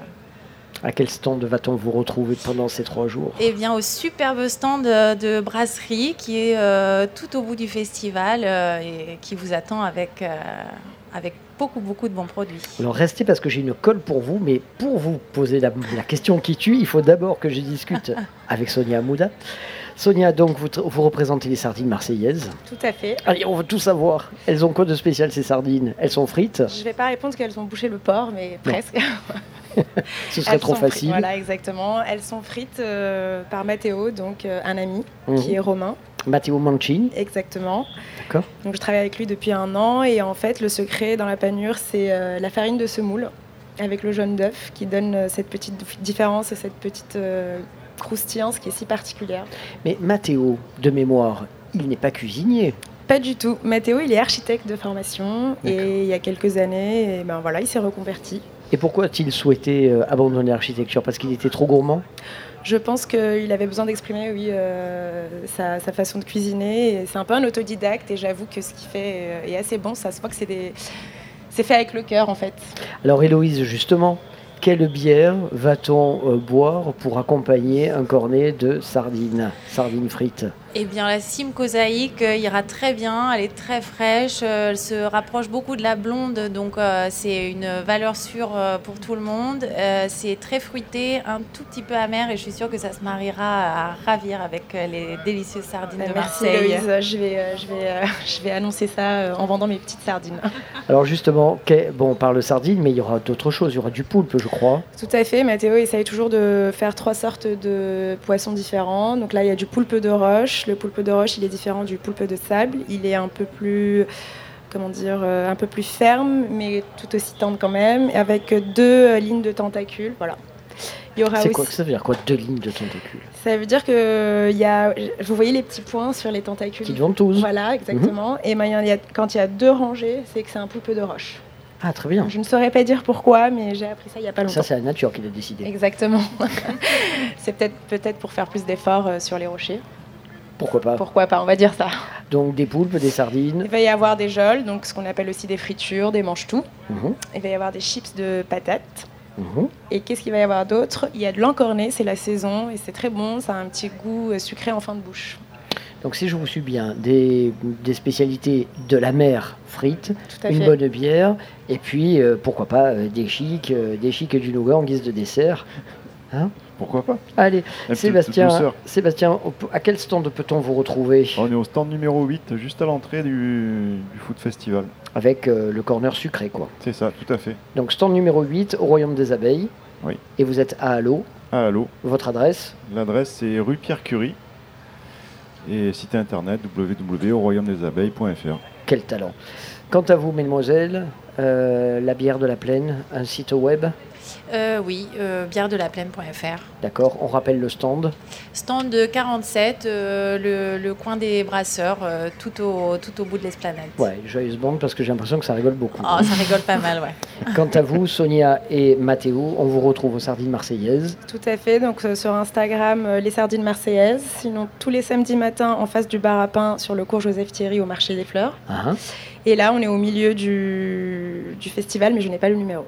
À quel stand va-t-on vous retrouver pendant ces trois jours? Eh bien, au superbe stand de brasserie qui est euh, tout au bout du festival euh, et qui vous attend avec, euh, avec beaucoup, beaucoup de bons produits. Alors restez parce que j'ai une colle pour vous, mais pour vous poser la, la question qui tue, il faut d'abord que je discute avec Sonia Amouda. Sonia, donc vous, représentez les sardines marseillaises. Tout à fait. Allez, on veut tout savoir. Elles ont quoi de spécial ces sardines? Elles sont frites? Je vais pas répondre qu'elles ont bouché le porc, mais presque. Ce serait Elles trop frites, facile. Voilà, exactement. Elles sont frites euh, par Matteo, donc euh, un ami Mhm. qui est romain. Matteo Mancini. Exactement. D'accord. Donc je travaille avec lui depuis un an et en fait le secret dans la panure c'est euh, la farine de semoule avec le jaune d'œuf qui donne cette petite différence et cette petite euh, croustillance qui est si particulière. Mais Matteo, de mémoire, il n'est pas cuisinier. Pas du tout. Mathéo, il est architecte de formation et il y a quelques années, et ben voilà, il s'est reconverti. Et pourquoi a-t-il souhaité euh, abandonner l'architecture? Parce qu'il était trop gourmand? Je pense qu'il avait besoin d'exprimer, oui, euh, sa, sa façon de cuisiner. C'est un peu un autodidacte et j'avoue que ce qu'il fait euh, est assez bon. Ça se voit que c'est des... C'est fait avec le cœur en fait. Alors Héloïse, justement, quelle bière va-t-on euh, boire pour accompagner un cornet de sardines, sardines frites? Eh bien, la Simcoe Zaïk euh, ira très bien, elle est très fraîche, euh, elle se rapproche beaucoup de la blonde, donc euh, c'est une valeur sûre euh, pour tout le monde. Euh, c'est très fruité, un tout petit peu amer, et je suis sûre que ça se mariera à ravir avec euh, les délicieuses sardines de Merci Marseille. Loïse, je vais, euh, je, vais, euh, je vais annoncer ça euh, en vendant mes petites sardines. Alors justement, bon, on parle de sardines, mais il y aura d'autres choses. Il y aura du poulpe, je crois. Tout à fait, Mathéo essaye toujours de faire trois sortes de poissons différents. Donc là, il y a du poulpe de roche. Le poulpe de roche, il est différent du poulpe de sable. Il est un peu plus, comment dire, euh, un peu plus ferme, mais tout aussi tendre quand même, avec deux euh, lignes de tentacules. Voilà. Il y aura C'est quoi Ça veut dire quoi Deux lignes de tentacules? Ça veut dire que il y a, vous voyez les petits points sur les tentacules? Petites ventouses. Voilà, exactement. Et ben, il y a- quand il y a deux rangées, c'est que c'est un poulpe de roche. Ah, très bien. Je ne saurais pas dire pourquoi, mais j'ai appris ça il n'y a pas longtemps. Ça, c'est la nature qui l'a décidé. Exactement. c'est peut-être peut-être pour faire plus d'efforts euh, sur les rochers. Pourquoi pas Pourquoi pas, on va dire ça. Donc des poulpes, des sardines. Il va y avoir des geôles, donc ce qu'on appelle aussi des fritures, des mange-tout. Mhm, Il va y avoir des chips de patates. mhm. Et qu'est-ce qu'il va y avoir d'autre? Il y a de l'encorné, c'est la saison et c'est très bon, ça a un petit goût euh, sucré en fin de bouche. Donc si je vous suis bien, des, des spécialités de la mer frites, une fait. bonne bière, et puis euh, pourquoi pas euh, des chics, euh, des chics et du nougat en guise de dessert. Hein? Pourquoi pas Allez, Sébastien. Sébastien, à quel stand peut-on vous retrouver On est au stand numéro 8, juste à l'entrée du, du Food Festival. Avec euh, le corner sucré, quoi. C'est ça, tout à fait. Donc stand numéro 8 au Royaume des Abeilles. Oui. Et vous êtes à Halo. Ah, allô Votre adresse L'adresse c'est rue Pierre Curie et site internet www.auroyaumedesabeilles.fr. Quel talent. Quant à vous, mesdemoiselles, euh, la bière de la plaine, un site web, Euh, oui, euh, bière-de-la-plaine.fr. d'accord On rappelle le stand. Stand de 47, euh, le, le coin des brasseurs, euh, tout, au, tout au bout de l'esplanade. Ouais, joyeuse bande parce que j'ai l'impression que ça rigole beaucoup. Oh, ça rigole pas mal, ouais. Quant à vous, Sonia et Mathéo, on vous retrouve aux Sardines Marseillaises. Tout à fait. Donc euh, sur Instagram, euh, les sardines marseillaises. Sinon, tous les samedis matins, en face du bar à pain, sur le cours Joseph Thierry au marché des fleurs. Hein Et là, on est au milieu du, du festival, mais je n'ai pas le numéro.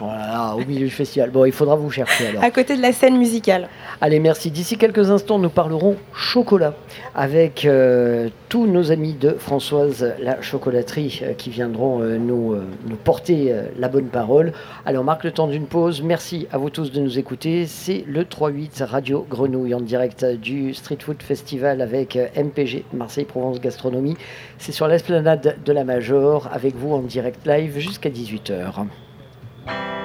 Voilà, au milieu du festival. Bon, il faudra vous chercher alors. À côté de la scène musicale. Allez, merci. D'ici quelques instants, nous parlerons chocolat avec euh, tous nos amis de Françoise la chocolaterie euh, qui viendront euh, nous, nous porter la bonne parole. Allez, on marque le temps d'une pause. Merci à vous tous de nous écouter. C'est le 3-8 Radio Grenouille en direct du Street Food Festival avec MPG Marseille Provence Gastronomie. C'est sur l'esplanade de la Major avec vous en direct live jusqu'à 18h. thank you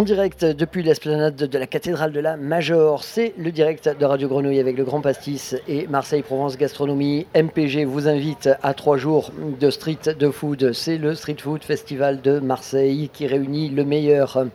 En direct depuis l'esplanade de la cathédrale de la Major, c'est le direct de Radio Grenouille avec le Grand Pastis et Marseille Provence Gastronomie. MPG vous invite à trois jours de street de food. C'est le Street Food Festival de Marseille qui réunit le meilleur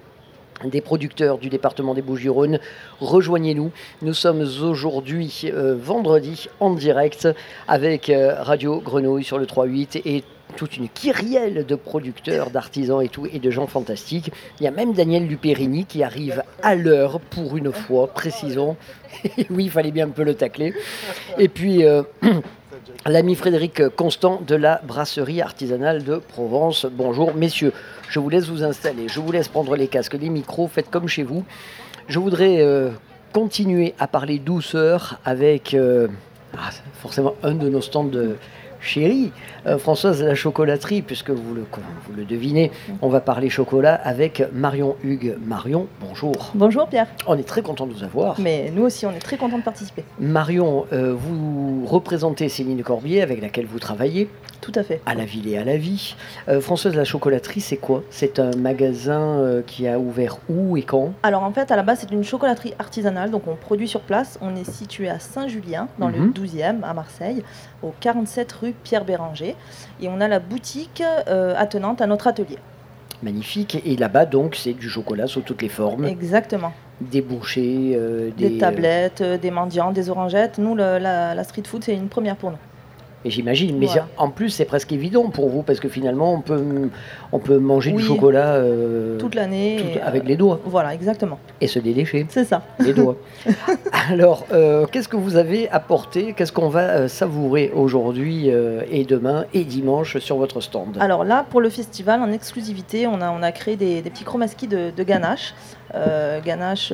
des producteurs du département des Bouches-du-Rhône. Rejoignez-nous. Nous sommes aujourd'hui euh, vendredi en direct avec euh, Radio Grenouille sur le 3.8 et toute une kyrielle de producteurs, d'artisans et tout, et de gens fantastiques. Il y a même Daniel Luperini qui arrive à l'heure pour une fois, précisons. oui, il fallait bien un peu le tacler. Et puis, euh, l'ami Frédéric Constant de la brasserie artisanale de Provence. Bonjour, messieurs. Je vous laisse vous installer, je vous laisse prendre les casques, les micros, faites comme chez vous. Je voudrais euh, continuer à parler douceur avec euh, ah, forcément un de nos stands de chérie, euh, Françoise la chocolaterie, puisque vous le, vous le devinez, on va parler chocolat avec Marion Hugues. Marion, bonjour. Bonjour Pierre. On est très content de vous avoir. Mais nous aussi, on est très contents de participer. Marion, euh, vous représentez Céline Corbier avec laquelle vous travaillez. Tout à fait. À la ville et à la vie. Euh, Françoise la chocolaterie, c'est quoi? C'est un magasin qui a ouvert où et quand? Alors en fait, à la base, c'est une chocolaterie artisanale, donc on produit sur place. On est situé à Saint-Julien, dans le Mhm. 12e, à Marseille, au 47 rue Pierre Béranger. Et on a la boutique euh, attenante à notre atelier. Magnifique. Et là-bas, donc, c'est du chocolat sous toutes les formes. Exactement. Des bouchées, euh, Des, des, tablettes, euh, des mendiants, des orangettes. Nous, le- la, la street food, c'est une première pour nous. Et j'imagine, mais en plus c'est presque évident pour vous parce que finalement on peut, on peut manger Oui. du chocolat euh, Toute l'année. tout- euh, avec les doigts Voilà, exactement. et se délécher C'est ça. les doigts. Alors, euh, qu'est-ce que vous avez apporté Qu'est-ce qu'on va savourer aujourd'hui et demain et dimanche sur votre stand? Alors là, pour le festival, en exclusivité, on a, on a créé des, des petits chromaskis de, de ganache, ganache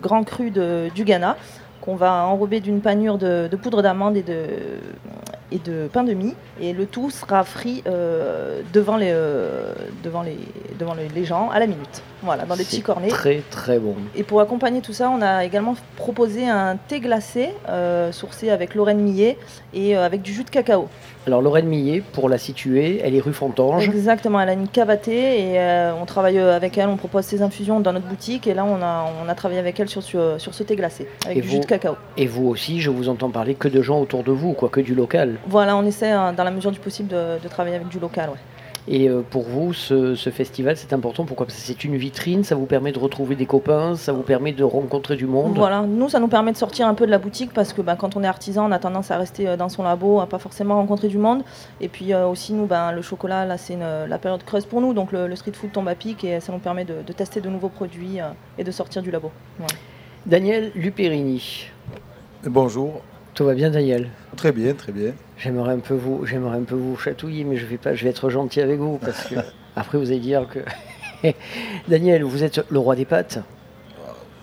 grand cru de- du Ghana, qu'on va enrober d'une panure de, de poudre d'amande et de, et de pain de mie. Et le tout sera frit euh, devant, les, euh, devant, les, devant les, les gens à la minute. Voilà, dans des petits cornets. Très très bon. Et pour accompagner tout ça, on a également proposé un thé glacé euh, sourcé avec Lorraine Millet et euh, avec du jus de cacao. Alors Lorraine Millet, pour la situer, elle est rue Fontange. Exactement, elle a une thé et euh, on travaille avec elle, on propose ses infusions dans notre boutique et là on a, on a travaillé avec elle sur, sur, sur ce thé glacé avec Et du vous jus de cacao. Et vous aussi, je vous entends parler que de gens autour de vous, quoi, que du local. Voilà, on essaie hein, dans la mesure du possible de, de travailler avec du local. ouais. Et euh, pour vous, ce, ce festival, c'est important. Pourquoi? Parce que c'est une vitrine, ça vous permet de retrouver des copains, ça vous permet de rencontrer du monde? Voilà, nous ça nous permet de sortir un peu de la boutique parce que bah, quand on est artisan, on a tendance à rester euh, dans son labo, à pas forcément rencontrer du monde. Et puis euh, aussi nous, ben, le chocolat, là c'est une- la période creuse pour nous, donc le, le street food tombe à pic et ça nous permet de, de tester de nouveaux produits euh, et de sortir du labo. Daniel Luperini. Bonjour. Tout va bien, Daniel Très bien, très bien. J'aimerais un peu vous, j'aimerais un peu vous chatouiller, mais je vais pas, je vais être gentil avec vous parce que après vous allez dire que Daniel, vous êtes le roi des pâtes.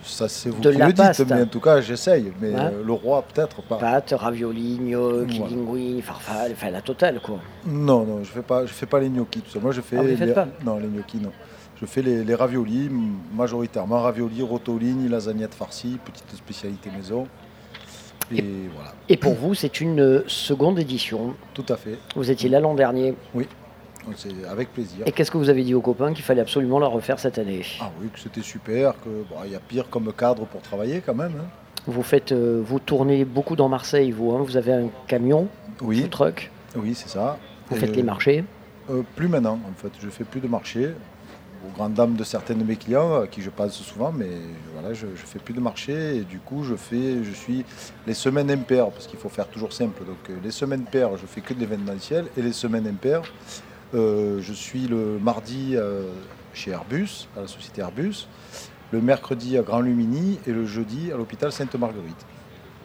Ça, c'est vous De qui le dites, mais en tout cas, j'essaye. Mais Hein le roi, peut-être pas. Pâtes, ravioli, gnocchi, Voilà. linguine, farfalle, enfin la totale quoi. Non, non, je fais pas, je fais pas les gnocchis, tout ça. Moi, je fais. Ah, vous les pas Non, les gnocchis, non. Je fais les, les raviolis, majoritairement raviolis, rotolini, lasagnette farcie, petite spécialité maison. Et, voilà, Et pour vous, c'est une euh, seconde édition. tout à fait. Vous étiez là l'an dernier. C'est avec plaisir. Et qu'est-ce que vous avez dit aux copains qu'il fallait absolument la refaire cette année? Ah oui, que c'était super, que bon, il y a pire comme cadre pour travailler quand même. hein. Vous faites, euh, vous tournez beaucoup dans Marseille, vous. hein. vous avez un camion, Oui, food truck. oui, c'est ça. Vous Et, faites les marchés. Euh, plus maintenant, en fait. Je fais plus de marché, aux grandes dames de certains de mes clients, à qui je passe souvent, mais voilà, je, je fais plus de marché et du coup, je fais, je suis les semaines impaires, parce qu'il faut faire toujours simple. Donc, euh, les semaines paires, je fais que de l'événementiel et les semaines impaires, euh, je suis le mardi euh, chez Airbus, à la société Airbus, le mercredi à Grand Lumini et le jeudi à l'hôpital Sainte-Marguerite.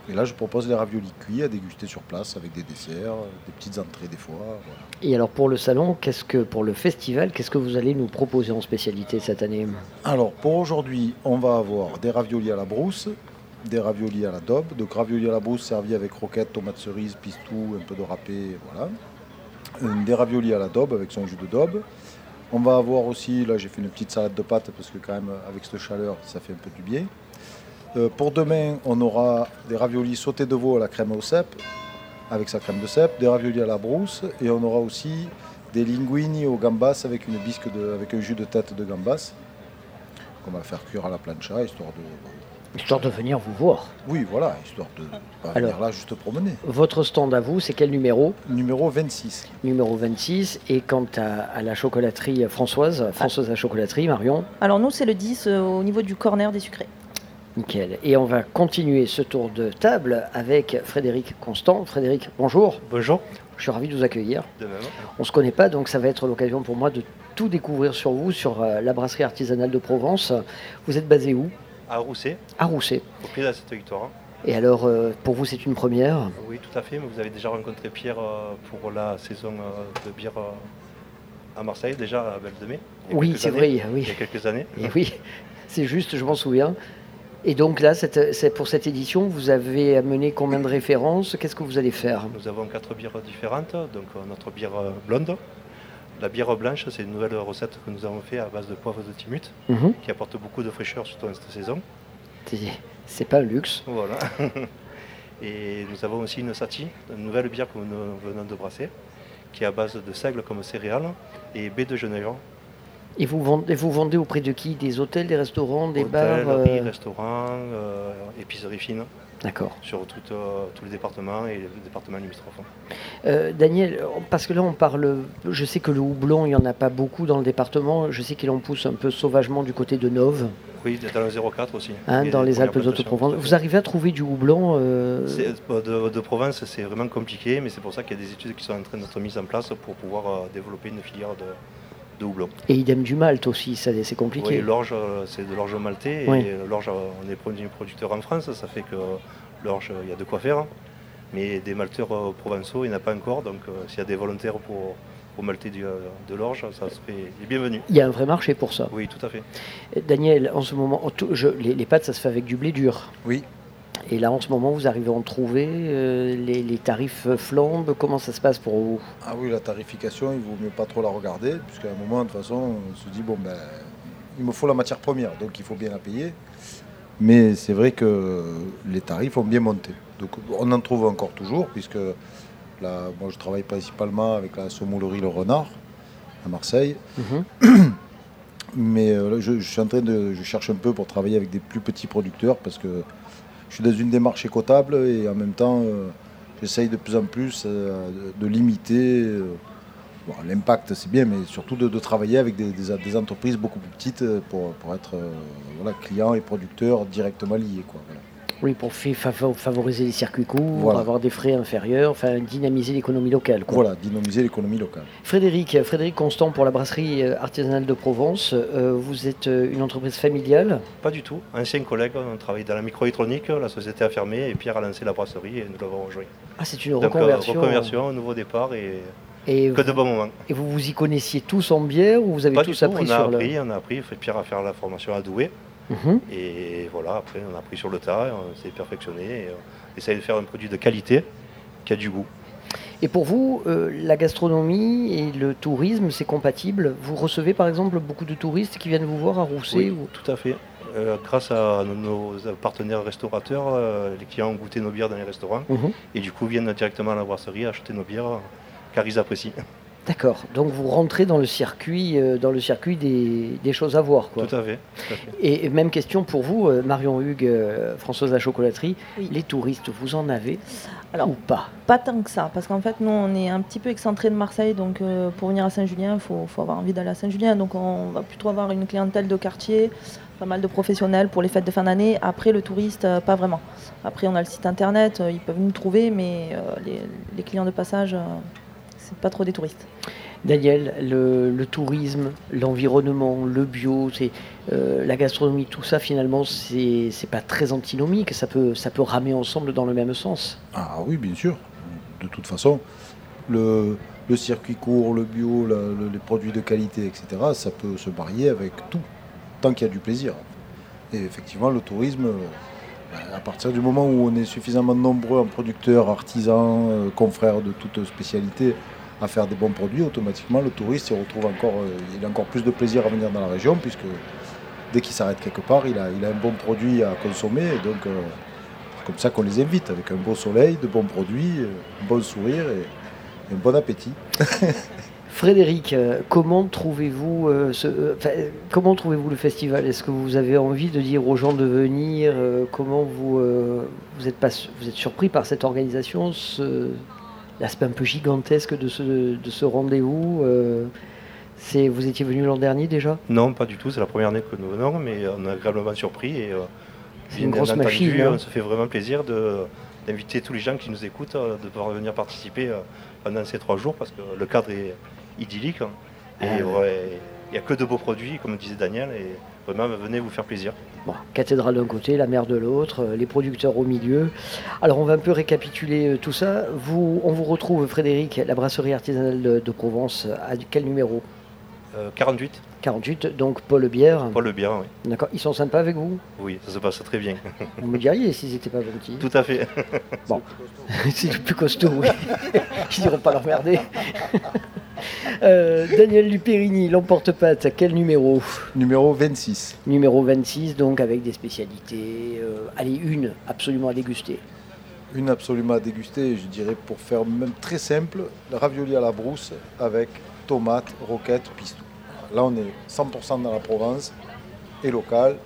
Et là, je propose les raviolis cuits à déguster sur place avec des desserts, des petites entrées des fois. voilà. Et alors pour le salon, qu'est-ce que pour le festival, qu'est-ce que vous allez nous proposer en spécialité cette année? Alors pour aujourd'hui, on va avoir des raviolis à la brousse, des raviolis à la daube. Donc raviolis à la brousse servis avec roquettes, tomates cerises, pistou, un peu de râpé, voilà. Euh, Des raviolis à la daube avec son jus de daube. On va avoir aussi, là j'ai fait une petite salade de pâtes parce que quand même avec cette chaleur, ça fait un peu du bien. Euh, pour demain, on aura des raviolis sautés de veau à la crème au cèpe, avec sa crème de cèpe, des raviolis à la brousse, et on aura aussi des linguini au gambas avec une bisque de, avec un jus de tête de gambas qu'on va faire cuire à la plancha, histoire de... Histoire de venir vous voir. Oui, voilà, histoire de pas Alors. venir là juste promener. Votre stand à vous, c'est quel numéro Numéro 26. Numéro 26. Et quant à, à la chocolaterie Françoise, Françoise la chocolaterie, Marion, Alors nous, c'est le 10 euh, au niveau du corner des sucrés. Nickel. Et on va continuer ce tour de table avec Frédéric Constant. Frédéric, bonjour. Bonjour. Je suis ravi de vous accueillir. De même. On ne se connaît pas, donc ça va être l'occasion pour moi de tout découvrir sur vous, sur euh, la brasserie artisanale de Provence. Vous êtes basé où? À Rousset, À Rousset. au prix de cette victoire. Et alors, euh, pour vous, c'est une première? Oui, tout à fait. Mais vous avez déjà rencontré Pierre euh, pour la saison de bière à Marseille, déjà à Belle de Mai. Oui, c'est vrai, oui. Il y a quelques années. Et oui, c'est juste, je m'en souviens. Et donc là, cette- pour cette édition, vous avez amené combien de références? Qu'est-ce que vous allez faire? Nous avons quatre bières différentes. Donc euh, notre bière euh, blonde. La bière blanche, c'est une nouvelle recette que nous avons fait à base de poivre de Timut, Mhm. qui apporte beaucoup de fraîcheur, surtout en cette saison. C'est- pas un luxe. Voilà. Et nous avons aussi une sati, une nouvelle bière que nous venons de brasser, qui est à base de seigle comme céréales et baie de Genève. Et vous vendez, vous vendez auprès de qui? Des hôtels, des restaurants, des Hôtel, bars euh, riz, restaurant, euh, épicerie fine. D'accord. Sur tout, euh, tous les départements et les départements limitrophes. Euh, Daniel, parce que là on parle, je sais que le houblon, il n'y en a pas beaucoup dans le département, je sais qu'il en pousse un peu sauvagement du côté de Nove, Oui, dans le 04 aussi. hein, dans les Alpes à fait. Vous arrivez à trouver du houblon euh, de, de Provence, c'est vraiment compliqué, mais c'est pour ça qu'il y a des études qui sont en train d'être mises en place pour pouvoir développer une filière de, de houblon. Et idem du Malte aussi, ça, c'est compliqué. Oui, l'orge, euh, c'est de l'orge maltais. Oui. Et l'orge, euh, on est produit- producteur en France, ça fait que l'orge, il y a de quoi faire. Mais des malteurs euh, provençaux, il n'y en a pas encore. Donc euh, s'il y a des volontaires pour, pour malter du, euh, de l'orge, ça serait les bienvenus. Il y a un vrai marché pour ça. Oui, tout à fait. Daniel, en ce moment, je- les, les pâtes, ça se fait avec du blé dur. Oui. Et là, en ce moment, vous arrivez à en trouver euh, les, les tarifs flambent. Comment ça se passe pour vous? Ah oui, la tarification, il vaut mieux pas trop la regarder, puisqu'à un moment, de toute façon, on se dit, bon, ben, il me faut la matière première, donc il faut bien la payer. Mais c'est vrai que les tarifs ont bien monté. Donc on en trouve encore toujours, puisque là, moi je travaille principalement avec la sommellerie Le Renard à Marseille. Mais euh, je, je suis en train de, je cherche un peu pour travailler avec des plus petits producteurs parce que je suis dans une démarche écotable et en même temps, euh, j'essaye de plus en plus euh, de, limiter. euh, L'impact, c'est bien, mais surtout de, travailler avec des, entreprises beaucoup plus petites pour, pour être euh, voilà, clients et producteurs directement liés. Quoi. Oui, pour fa- fa- favoriser les circuits courts, Voilà. avoir des frais inférieurs, enfin dynamiser l'économie locale. quoi. Voilà, dynamiser l'économie locale. Frédéric, Frédéric Constant pour la brasserie euh, artisanale de Provence. Euh, vous êtes euh, une entreprise familiale? Pas du tout. Ancien collègue, on travaille dans la microélectronique, la société a fermé et Pierre a lancé la brasserie et nous l'avons rejoint. Ah, c'est une Donc, euh, reconversion. reconversion, nouveau départ et, Et que vous- de bons moments. Et vous vous y connaissiez tous en bière ou vous avez Pas tous du tout, appris on a sur appris, le... on a appris, fait Pierre a fait la formation à Douai. Mhm. Et voilà, après on a appris sur le tas, on s'est perfectionné et on essaye de faire un produit de qualité qui a du goût. Et pour vous, euh, la gastronomie et le tourisme, c'est compatible? Vous recevez par exemple beaucoup de touristes qui viennent vous voir à Rousset Oui, ou- tout à fait. Euh, grâce à nos, partenaires restaurateurs, euh, les clients ont goûté nos bières dans les restaurants Mhm. et du coup viennent directement à la brasserie acheter nos bières euh, car ils apprécient. D'accord. Donc vous rentrez dans le circuit, euh, dans le circuit des, des choses à voir. Quoi. Tout à fait. tout à fait. Et et même question pour vous, euh, Marion Hugues, euh, Françoise La Chocolaterie. Les touristes, vous en avez Alors, ou pas? Pas tant que ça, parce qu'en fait, nous, on est un petit peu excentré de Marseille, donc euh, pour venir à Saint-Julien, il faut, faut avoir envie d'aller à Saint-Julien. Donc, on va plutôt avoir une clientèle de quartier, pas mal de professionnels pour les fêtes de fin d'année. Après, le touriste, euh, pas vraiment. Après, on a le site internet, euh, ils peuvent nous trouver, mais euh, les, les clients de passage, euh, c'est pas trop des touristes. Daniel, le, le tourisme, l'environnement, le bio, c'est euh, la gastronomie, tout ça finalement, c'est pas très antinomique. Ça peut, ça peut ramer ensemble dans le même sens. Ah oui, bien sûr. De toute façon, le, le circuit court, le bio, la- le- les produits de qualité, etc., ça peut se marier avec tout, tant qu'il y a du plaisir. Et effectivement, le tourisme, euh, à partir du moment où on est suffisamment nombreux en producteurs, artisans, euh, confrères de toute spécialité à faire des bons produits, automatiquement, le touriste, il retrouve encore, euh, il a encore plus de plaisir à venir dans la région, puisque dès qu'il s'arrête quelque part, il a, il a un bon produit à consommer, et donc euh, c'est comme ça qu'on les invite, avec un beau soleil, de bons produits, euh, un bon sourire et, et un bon appétit. Frédéric, comment trouvez-vous euh, ce, euh, enfin, euh, comment trouvez-vous le festival? Est-ce que vous avez envie de dire aux gens de venir Comment vous vous êtes pas vous êtes surpris par cette organisation, ce- l'aspect un peu gigantesque de ce de ce rendez-vous euh, C'est vous étiez venu l'an dernier déjà? Non, pas du tout. C'est la première année que nous venons, mais on est agréablement surpris. Et, euh, C'est bien une grosse entendu, machine, hein. On se fait vraiment plaisir de- d'inviter tous les gens qui nous écoutent euh, de pouvoir venir participer euh, pendant ces trois jours parce que le cadre est idyllique. hein. Et Ah ouais. il n'y a que de beaux produits, comme disait Daniel. Et vraiment, venez vous faire plaisir. Cathédrale d'un côté, la mer de l'autre, euh, les producteurs au milieu. Alors on va un peu récapituler euh, tout ça. On vous retrouve, Frédéric, la brasserie artisanale de, Provence, à quel numéro? Euh, 48, 48, donc Paul Bière. Paul Le Bien, oui. D'accord, ils sont sympas avec vous? Oui, ça se passe très bien. Vous me diriez s'ils n'étaient pas gentils. Tout à fait. Bon, c'est le plus costaud, oui. Ils n'iront pas l'emmerder. Euh, Daniel Luperini, l'emporte-pâte, à quel numéro? Numéro 26. Numéro 26, donc avec des spécialités. euh, allez, une absolument à déguster. Une absolument à déguster, je dirais, pour faire même très simple, le ravioli à la brousse avec tomates, roquettes, pistou. Là, on est 100% dans la Provence, et local,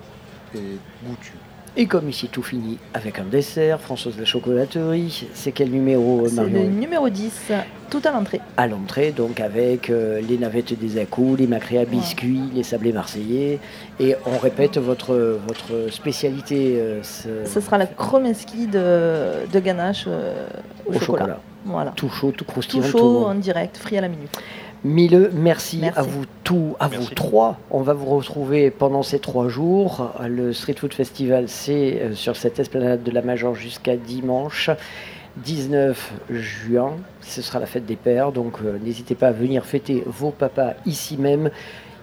et goûtu. Et comme ici tout fini avec un dessert, Françoise la chocolaterie, c'est quel numéro C'est le numéro 10, tout à l'entrée. À l'entrée, donc avec euh, les navettes des Acous, les macrés à biscuits, les sablés marseillais. Et on répète votre, votre spécialité euh, ce- Ce sera la chromeski de, de ganache euh, au, au chocolat. chocolat. Voilà. Tout chaud, tout croustillant. Tout tout chaud, en direct, frit à la minute. Mille merci, Merci. à vous tous, à vous trois. On va vous retrouver pendant ces trois jours. Le Street Food Festival, c'est euh, sur cette esplanade de la Major jusqu'à dimanche. 19 juin, ce sera la fête des pères, donc euh, n'hésitez pas à venir fêter vos papas ici même.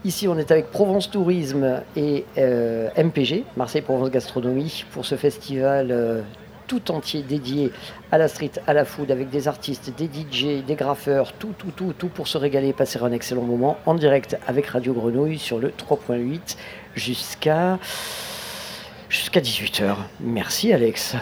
Ici, on est avec Provence Tourisme et euh, MPG, Marseille Provence Gastronomie, pour ce festival euh, tout entier dédié à la street, à la food, avec des artistes, des DJ, des graffeurs, tout, tout, tout, tout pour se régaler et passer un excellent moment en direct avec Radio Grenouille sur le 3.8 jusqu'à jusqu'à 18h. Merci Alex.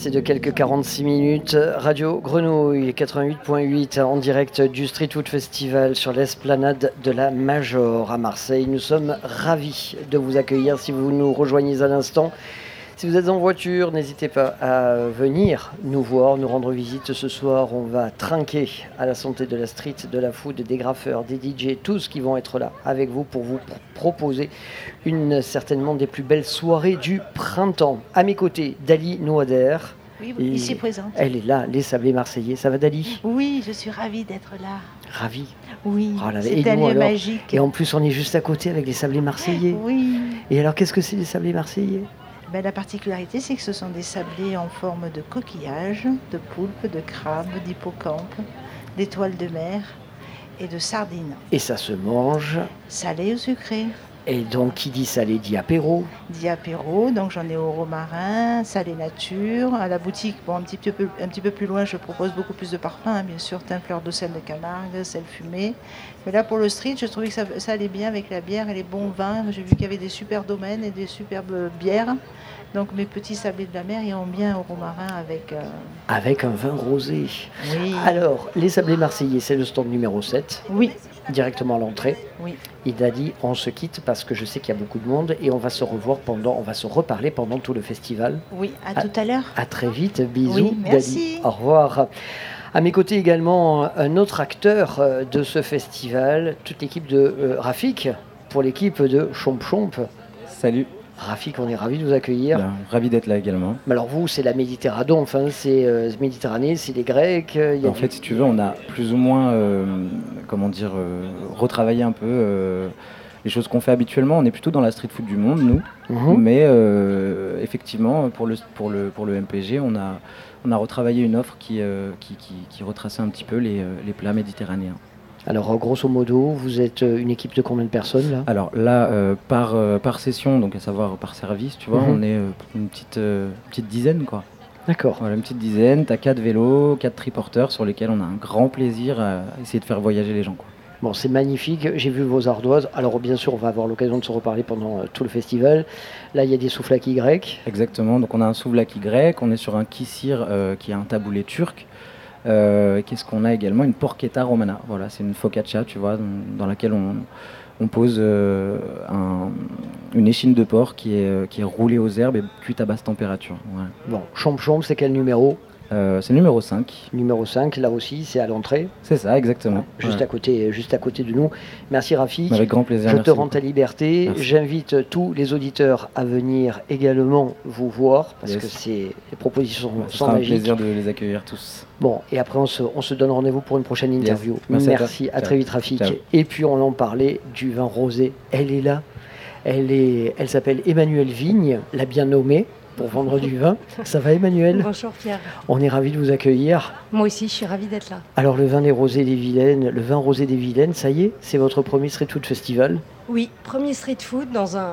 Passé de quelques 46 minutes, Radio Grenouille 88.8 en direct du Street Food Festival sur l'esplanade de la Major à Marseille. Nous sommes ravis de vous accueillir si vous nous rejoignez à l'instant. Si vous êtes en voiture, n'hésitez pas à venir nous voir, nous rendre visite ce soir. On va trinquer à la santé de la street, de la food, des graffeurs, des DJ, tous qui vont être là avec vous pour vous pr- proposer une certainement des plus belles soirées du printemps. À mes côtés, Dali Noader. Oui, Et ici présente. Elle est là, les sablés marseillais. Ça va Dali? Oui, je suis ravie d'être là. Ravi. Oui, Oh c'est et un lieu magique. Et en plus, on est juste à côté avec les sablés marseillais. Oui. Et alors, qu'est-ce que c'est les sablés marseillais? Ben, la particularité, c'est que ce sont des sablés en forme de coquillage, de poulpe, de crabe, d'hippocampe, d'étoiles de mer et de sardines. Et ça se mange. Salé ou sucré Et donc, qui dit salé dit apéro. Dit apéro, donc j'en ai au romarin, salé nature. À la boutique, bon, un, petit peu, un petit peu plus loin, je propose beaucoup plus de parfums, hein, bien sûr, thym, fleur de sel de Camargue, sel fumé. Mais là, pour le street, je trouvais que ça, ça allait bien avec la bière et les bons vins. J'ai vu qu'il y avait des super domaines et des superbes bières. Donc mes petits sablés de la mer iront bien au romarin avec... euh, Avec un vin rosé. Oui. Alors, les sablés marseillais, c'est le stand numéro 7. Oui. Directement à l'entrée. Oui. Et Dali, on se quitte parce que je sais qu'il y a beaucoup de monde et on va se revoir pendant, on va se reparler pendant tout le festival. Oui, à tout à l'heure. À très vite, bisous. Oui, merci. Dali. Au revoir. À mes côtés également, un autre acteur euh, de ce festival, toute l'équipe de euh, Rafik, pour l'équipe de Chomp Chomp. Salut. Rafik, on est ravis de vous accueillir. Ben, ravi d'être là également. Mais alors vous, c'est la Méditerranée, enfin c'est euh, Méditerranée, c'est les Grecs. euh, il y a En du- fait, si tu veux, on a plus ou moins, euh, comment dire, euh, retravaillé un peu euh, les choses qu'on fait habituellement. On est plutôt dans la street food du monde, nous. Mhm. Mais euh, effectivement, pour le, pour, le, pour le MPG, on a, on a retravaillé une offre qui, euh, qui, qui, qui retraçait un petit peu les, euh, les plats méditerranéens. Alors grosso modo, vous êtes une équipe de combien de personnes là? Alors là, euh, par, euh, par session, donc à savoir par service, tu vois, Mhm. on est euh, une petite, petite dizaine, quoi. D'accord. Voilà, une petite dizaine. Tu as quatre vélos, quatre triporteurs sur lesquels on a un grand plaisir à essayer de faire voyager les gens, quoi. Bon, c'est magnifique. J'ai vu vos ardoises. Alors, bien sûr, on va avoir l'occasion de se reparler pendant euh, tout le festival. Là, il y a des souflaki grecs. Exactement. Donc on a un souvlaki grec, on est sur un kissir euh, qui est un taboulé turc. Euh, Qu'est-ce qu'on a également? Une porchetta romana. Voilà, c'est une focaccia, tu vois, dans, laquelle on, on pose euh, un- une échine de porc qui est, qui est roulée aux herbes et cuite à basse température. Bon, Chomp Chomp, c'est quel numéro? Euh, C'est le numéro 5. Numéro 5, là aussi, c'est à l'entrée. C'est ça, exactement. Juste, Ouais. à côté, juste à côté de nous. Merci Rafik. Avec grand plaisir, Je merci te rends ta liberté. Merci. J'invite tous les auditeurs à venir également vous voir parce Yes. que c'est les propositions Ce sont sera un magiques. plaisir de les accueillir tous. Bon, et après on se, on se donne rendez-vous pour une prochaine Yes. interview. Merci à toi. à, très vite Rafik. Ciao. Et puis on en parlait du vin rosé. Elle est là. Elle est, elle s'appelle Emmanuelle Vigne, la bien nommée pour vendre du vin. Ça va Emmanuel? Bonjour Pierre. On est ravis de vous accueillir. Moi aussi, je suis ravie d'être là. Alors le vin des rosés des Vilaines, le vin rosé des Vilaines, ça y est, c'est votre premier street food festival? Oui, premier street food dans un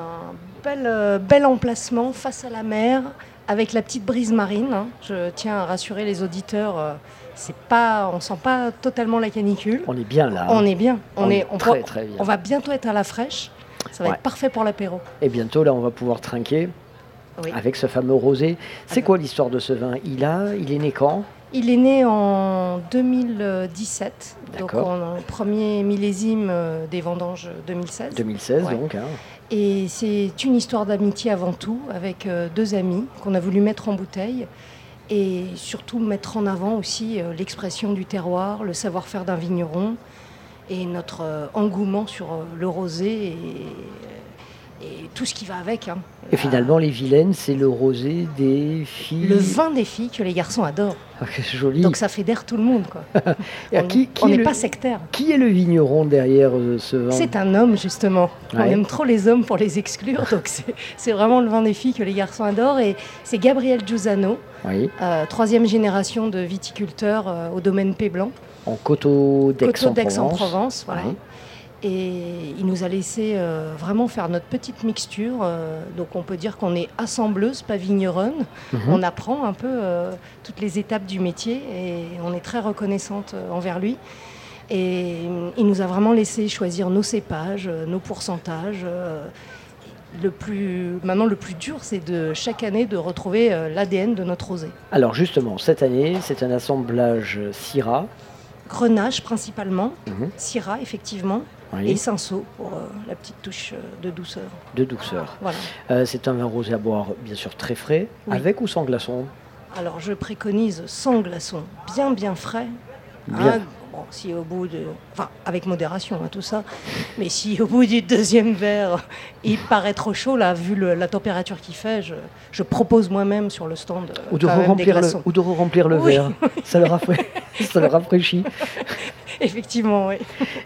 bel, euh, bel emplacement face à la mer, avec la petite brise marine. hein. Je tiens à rassurer les auditeurs, euh, c'est pas, on sent pas totalement la canicule. On est bien là. hein. On est bien. On, On est, est on très, va- très bien. On va bientôt être à la fraîche. Ça va Ouais. être parfait pour l'apéro. Et bientôt là, on va pouvoir trinquer Oui. avec ce fameux rosé. C'est quoi l'histoire de ce vin Il a, il est né quand Il est né en 2017, donc en premier millésime euh, des vendanges 2016. 2016 Ouais. donc. hein. Et c'est une histoire d'amitié avant tout, avec euh, deux amis qu'on a voulu mettre en bouteille et surtout mettre en avant aussi euh, l'expression du terroir, le savoir-faire d'un vigneron et notre euh, engouement sur euh, le rosé et, et tout ce qui va avec. hein. Et finalement, les Vilaines, c'est le rosé des filles. Le vin des filles que les garçons adorent. Ah, c'est joli. Donc ça fédère tout le monde. Quoi. On qui- qui n'est le- pas sectaire. Qui est le vigneron derrière euh, ce vin? C'est un homme, justement. On aime trop les hommes pour les exclure, donc c'est- vraiment le vin des filles que les garçons adorent. Et c'est Gabriel Giussano, Oui, euh, troisième génération de viticulteurs euh, au domaine Pé Blanc, en coteau d'Aix-en-Provence. d'Aix-en-Provence. Voilà. Oui. Et il nous a laissé euh, vraiment faire notre petite mixture. euh, donc on peut dire qu'on est assembleuse, pas vigneronne. Mhm. On apprend un peu euh, toutes les étapes du métier et on est très reconnaissante envers lui. Et il nous a vraiment laissé choisir nos cépages, nos pourcentages. le plus, maintenant, le plus dur, c'est de chaque année de retrouver l'ADN de notre rosé. Alors justement, cette année, c'est un assemblage Syrah. Grenache principalement, Mhm. Syrah effectivement, Oui. et Cinsault pour euh, la petite touche euh, de douceur. de douceur. Voilà. Euh, c'est un vin rosé à boire bien sûr très frais, Oui. avec ou sans glaçon Alors je préconise sans glaçon, bien bien frais. Bien. Hein, bon, si au bout de, enfin avec modération hein, tout ça, mais si au bout du deuxième verre il paraît trop chaud là, vu le- la température qu'il fait, je, je propose moi-même sur le stand euh, ou de, des remplir le, ou de remplir le Oui. verre. Ça le, rafra- ça le rafraîchit. Effectivement, oui.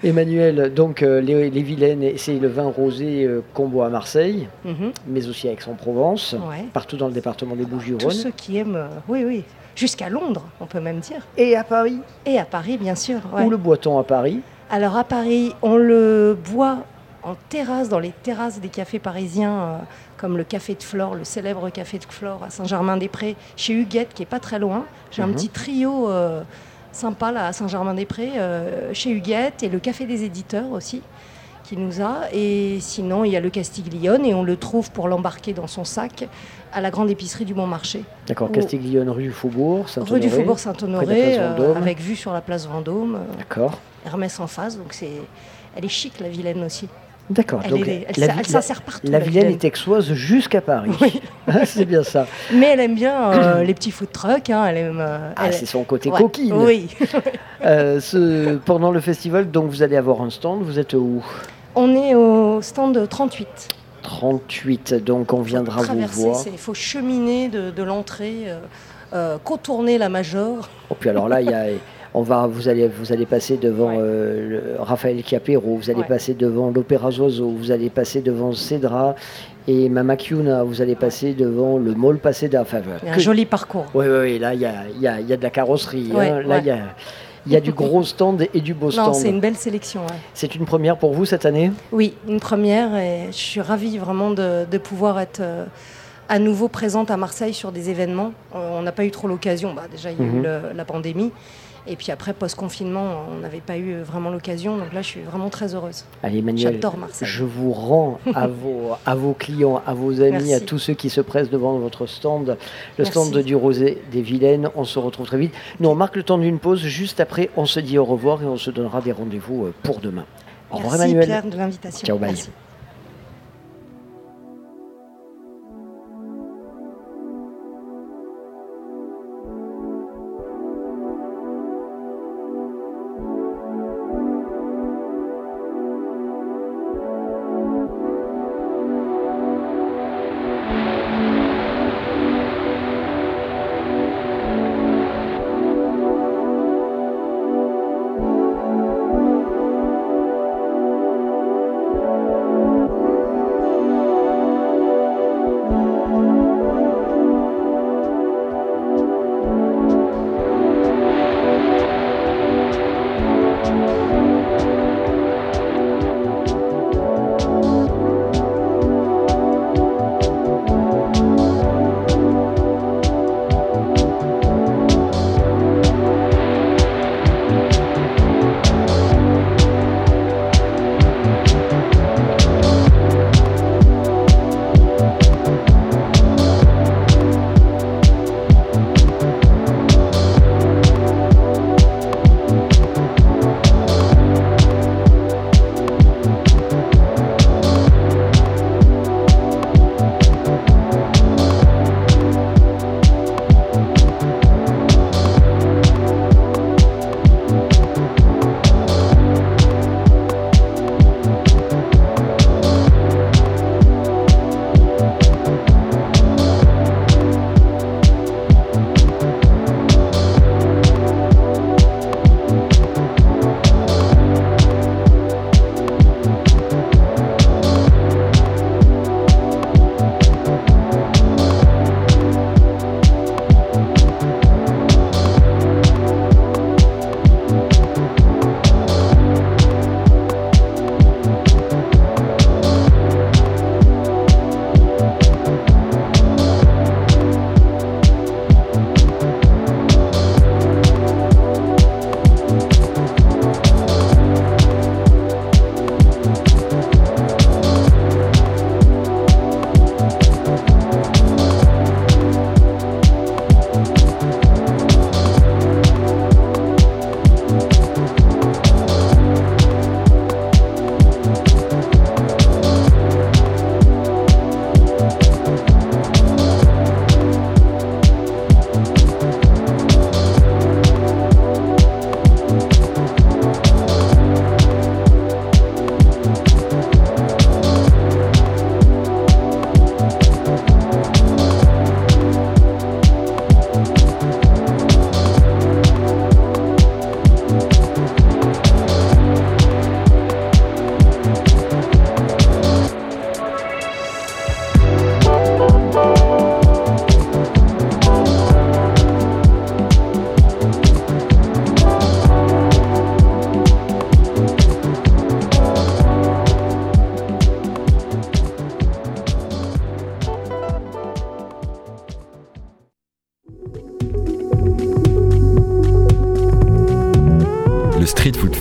Emmanuel, donc euh, les, les Vilaines, c'est le vin rosé euh, qu'on boit à Marseille, Mhm. mais aussi à Aix-en-Provence, Ouais. partout dans le département des Tous Bouches-du-Rhône. ceux qui aiment, euh, oui oui, jusqu'à Londres, on peut même dire. Et à Paris Et à Paris, bien sûr. ouais. Où le boit-on à Paris? Alors à Paris, on le boit en terrasse, dans les terrasses des cafés parisiens, euh, comme le Café de Flore, le célèbre Café de Flore à Saint-Germain-des-Prés, chez Huguette, qui est pas très loin. J'ai un Mhm. petit trio euh, sympa là à Saint-Germain-des-Prés, euh, chez Huguette, et le Café des éditeurs aussi, qui nous a. Et sinon, il y a le Castiglione, et on le trouve pour l'embarquer dans son sac à la grande épicerie du Bon Marché. D'accord, Castiglione, rue du Faubourg, Saint-Honoré. Rue du Faubourg la Saint-Honoré, euh, avec vue sur la place Vendôme. euh, D'accord. Hermès en face, donc c'est, elle est chic la Vilaine aussi. D'accord. Elle, elle, la s'insère partout. La Vilaine est texoise jusqu'à Paris. Ah, c'est bien ça. Mais elle aime bien euh, les petits food trucks. hein, elle aime. euh, Ah, c'est son côté Ouais, coquine. Oui. Euh, ce- pendant le festival, donc vous allez avoir un stand. Vous êtes où? On est au stand 38. 38. Donc on viendra vous voir. il faut cheminer de, de l'entrée, euh, euh, contourner la Major. Et puis alors là, il y a, on va, vous allez, vous allez passer devant euh, le- Raphaël Chiapero, vous allez Ouais. passer devant l'Opéra Zozo, vous allez passer devant Cédra et Mama Kiuna, vous allez passer devant le Mall Paseda. Enfin, Il y a un que- joli parcours. Oui, oui, oui, là, il y a, y a- y a de la carrosserie. Hein. Là, il y a, il y a du gros stand et du beau Non, stand. c'est une belle sélection. ouais. C'est une première pour vous cette année? Oui, une première et je suis ravie vraiment de, de pouvoir être euh, à nouveau présente à Marseille sur des événements. Euh, on n'a pas eu trop l'occasion, bah, déjà il y a eu Mhm. le- la pandémie et puis après post-confinement on n'avait pas eu vraiment l'occasion donc là je suis vraiment très heureuse. Allez, Emmanuel, J'adore Marseille. je vous rends à vos, à vos clients, à vos amis, Merci. à tous ceux qui se pressent devant votre stand, le Merci. stand du Rosé des Vilaines. On se retrouve très vite. Nous, on marque le temps d'une pause. Juste après, on se dit au revoir et on se donnera des rendez-vous euh, pour demain. Au revoir, Merci Emmanuel. Pierre de l'invitation. Ciao, bye. Merci.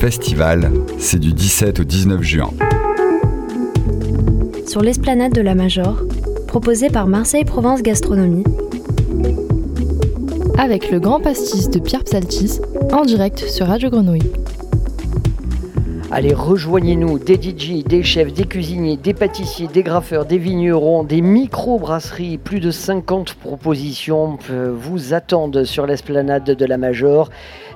Festival, c'est du 17 au 19 juin. Sur l'esplanade de la Major, proposé par Marseille Provence Gastronomie, Avec le grand pastis de Pierre Psaltis, en direct sur Radio Grenouille. Allez, rejoignez-nous, des DJ, des chefs, des cuisiniers, des pâtissiers, des graffeurs, des vignerons, des micro-brasseries. Plus de 50 propositions euh, vous attendent sur l'esplanade de la Major.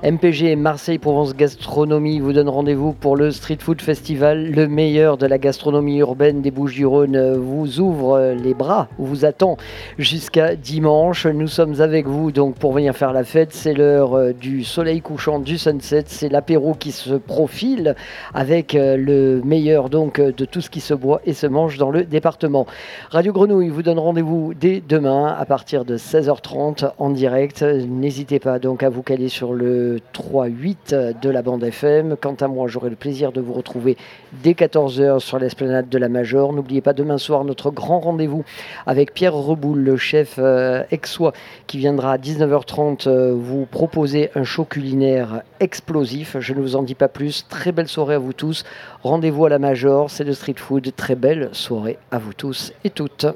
MPG Marseille Provence Gastronomie vous donne rendez-vous pour le Street Food Festival. Le meilleur de la gastronomie urbaine des Bouches-du-Rhône vous ouvre les bras, vous attend jusqu'à dimanche. Nous sommes avec vous donc pour venir faire la fête. C'est l'heure euh, du soleil couchant, du sunset. C'est l'apéro qui se profile avec euh, le meilleur donc euh, de tout ce qui se boit et se mange dans le département. Radio Grenouille vous donne rendez-vous dès demain à partir de 16h30 en direct. N'hésitez pas donc à vous caler sur le 3-8 de la bande FM. Quant à moi, j'aurai le plaisir de vous retrouver dès 14h sur l'esplanade de la Major. N'oubliez pas demain soir notre grand rendez-vous avec Pierre Reboul, le chef euh, aixois, qui viendra à 19h30 euh, vous proposer un show culinaire explosif. Je ne vous en dis pas plus. Très belle soirée à vous tous. Rendez-vous à la Major, c'est le street food. Très belle soirée à vous tous et toutes.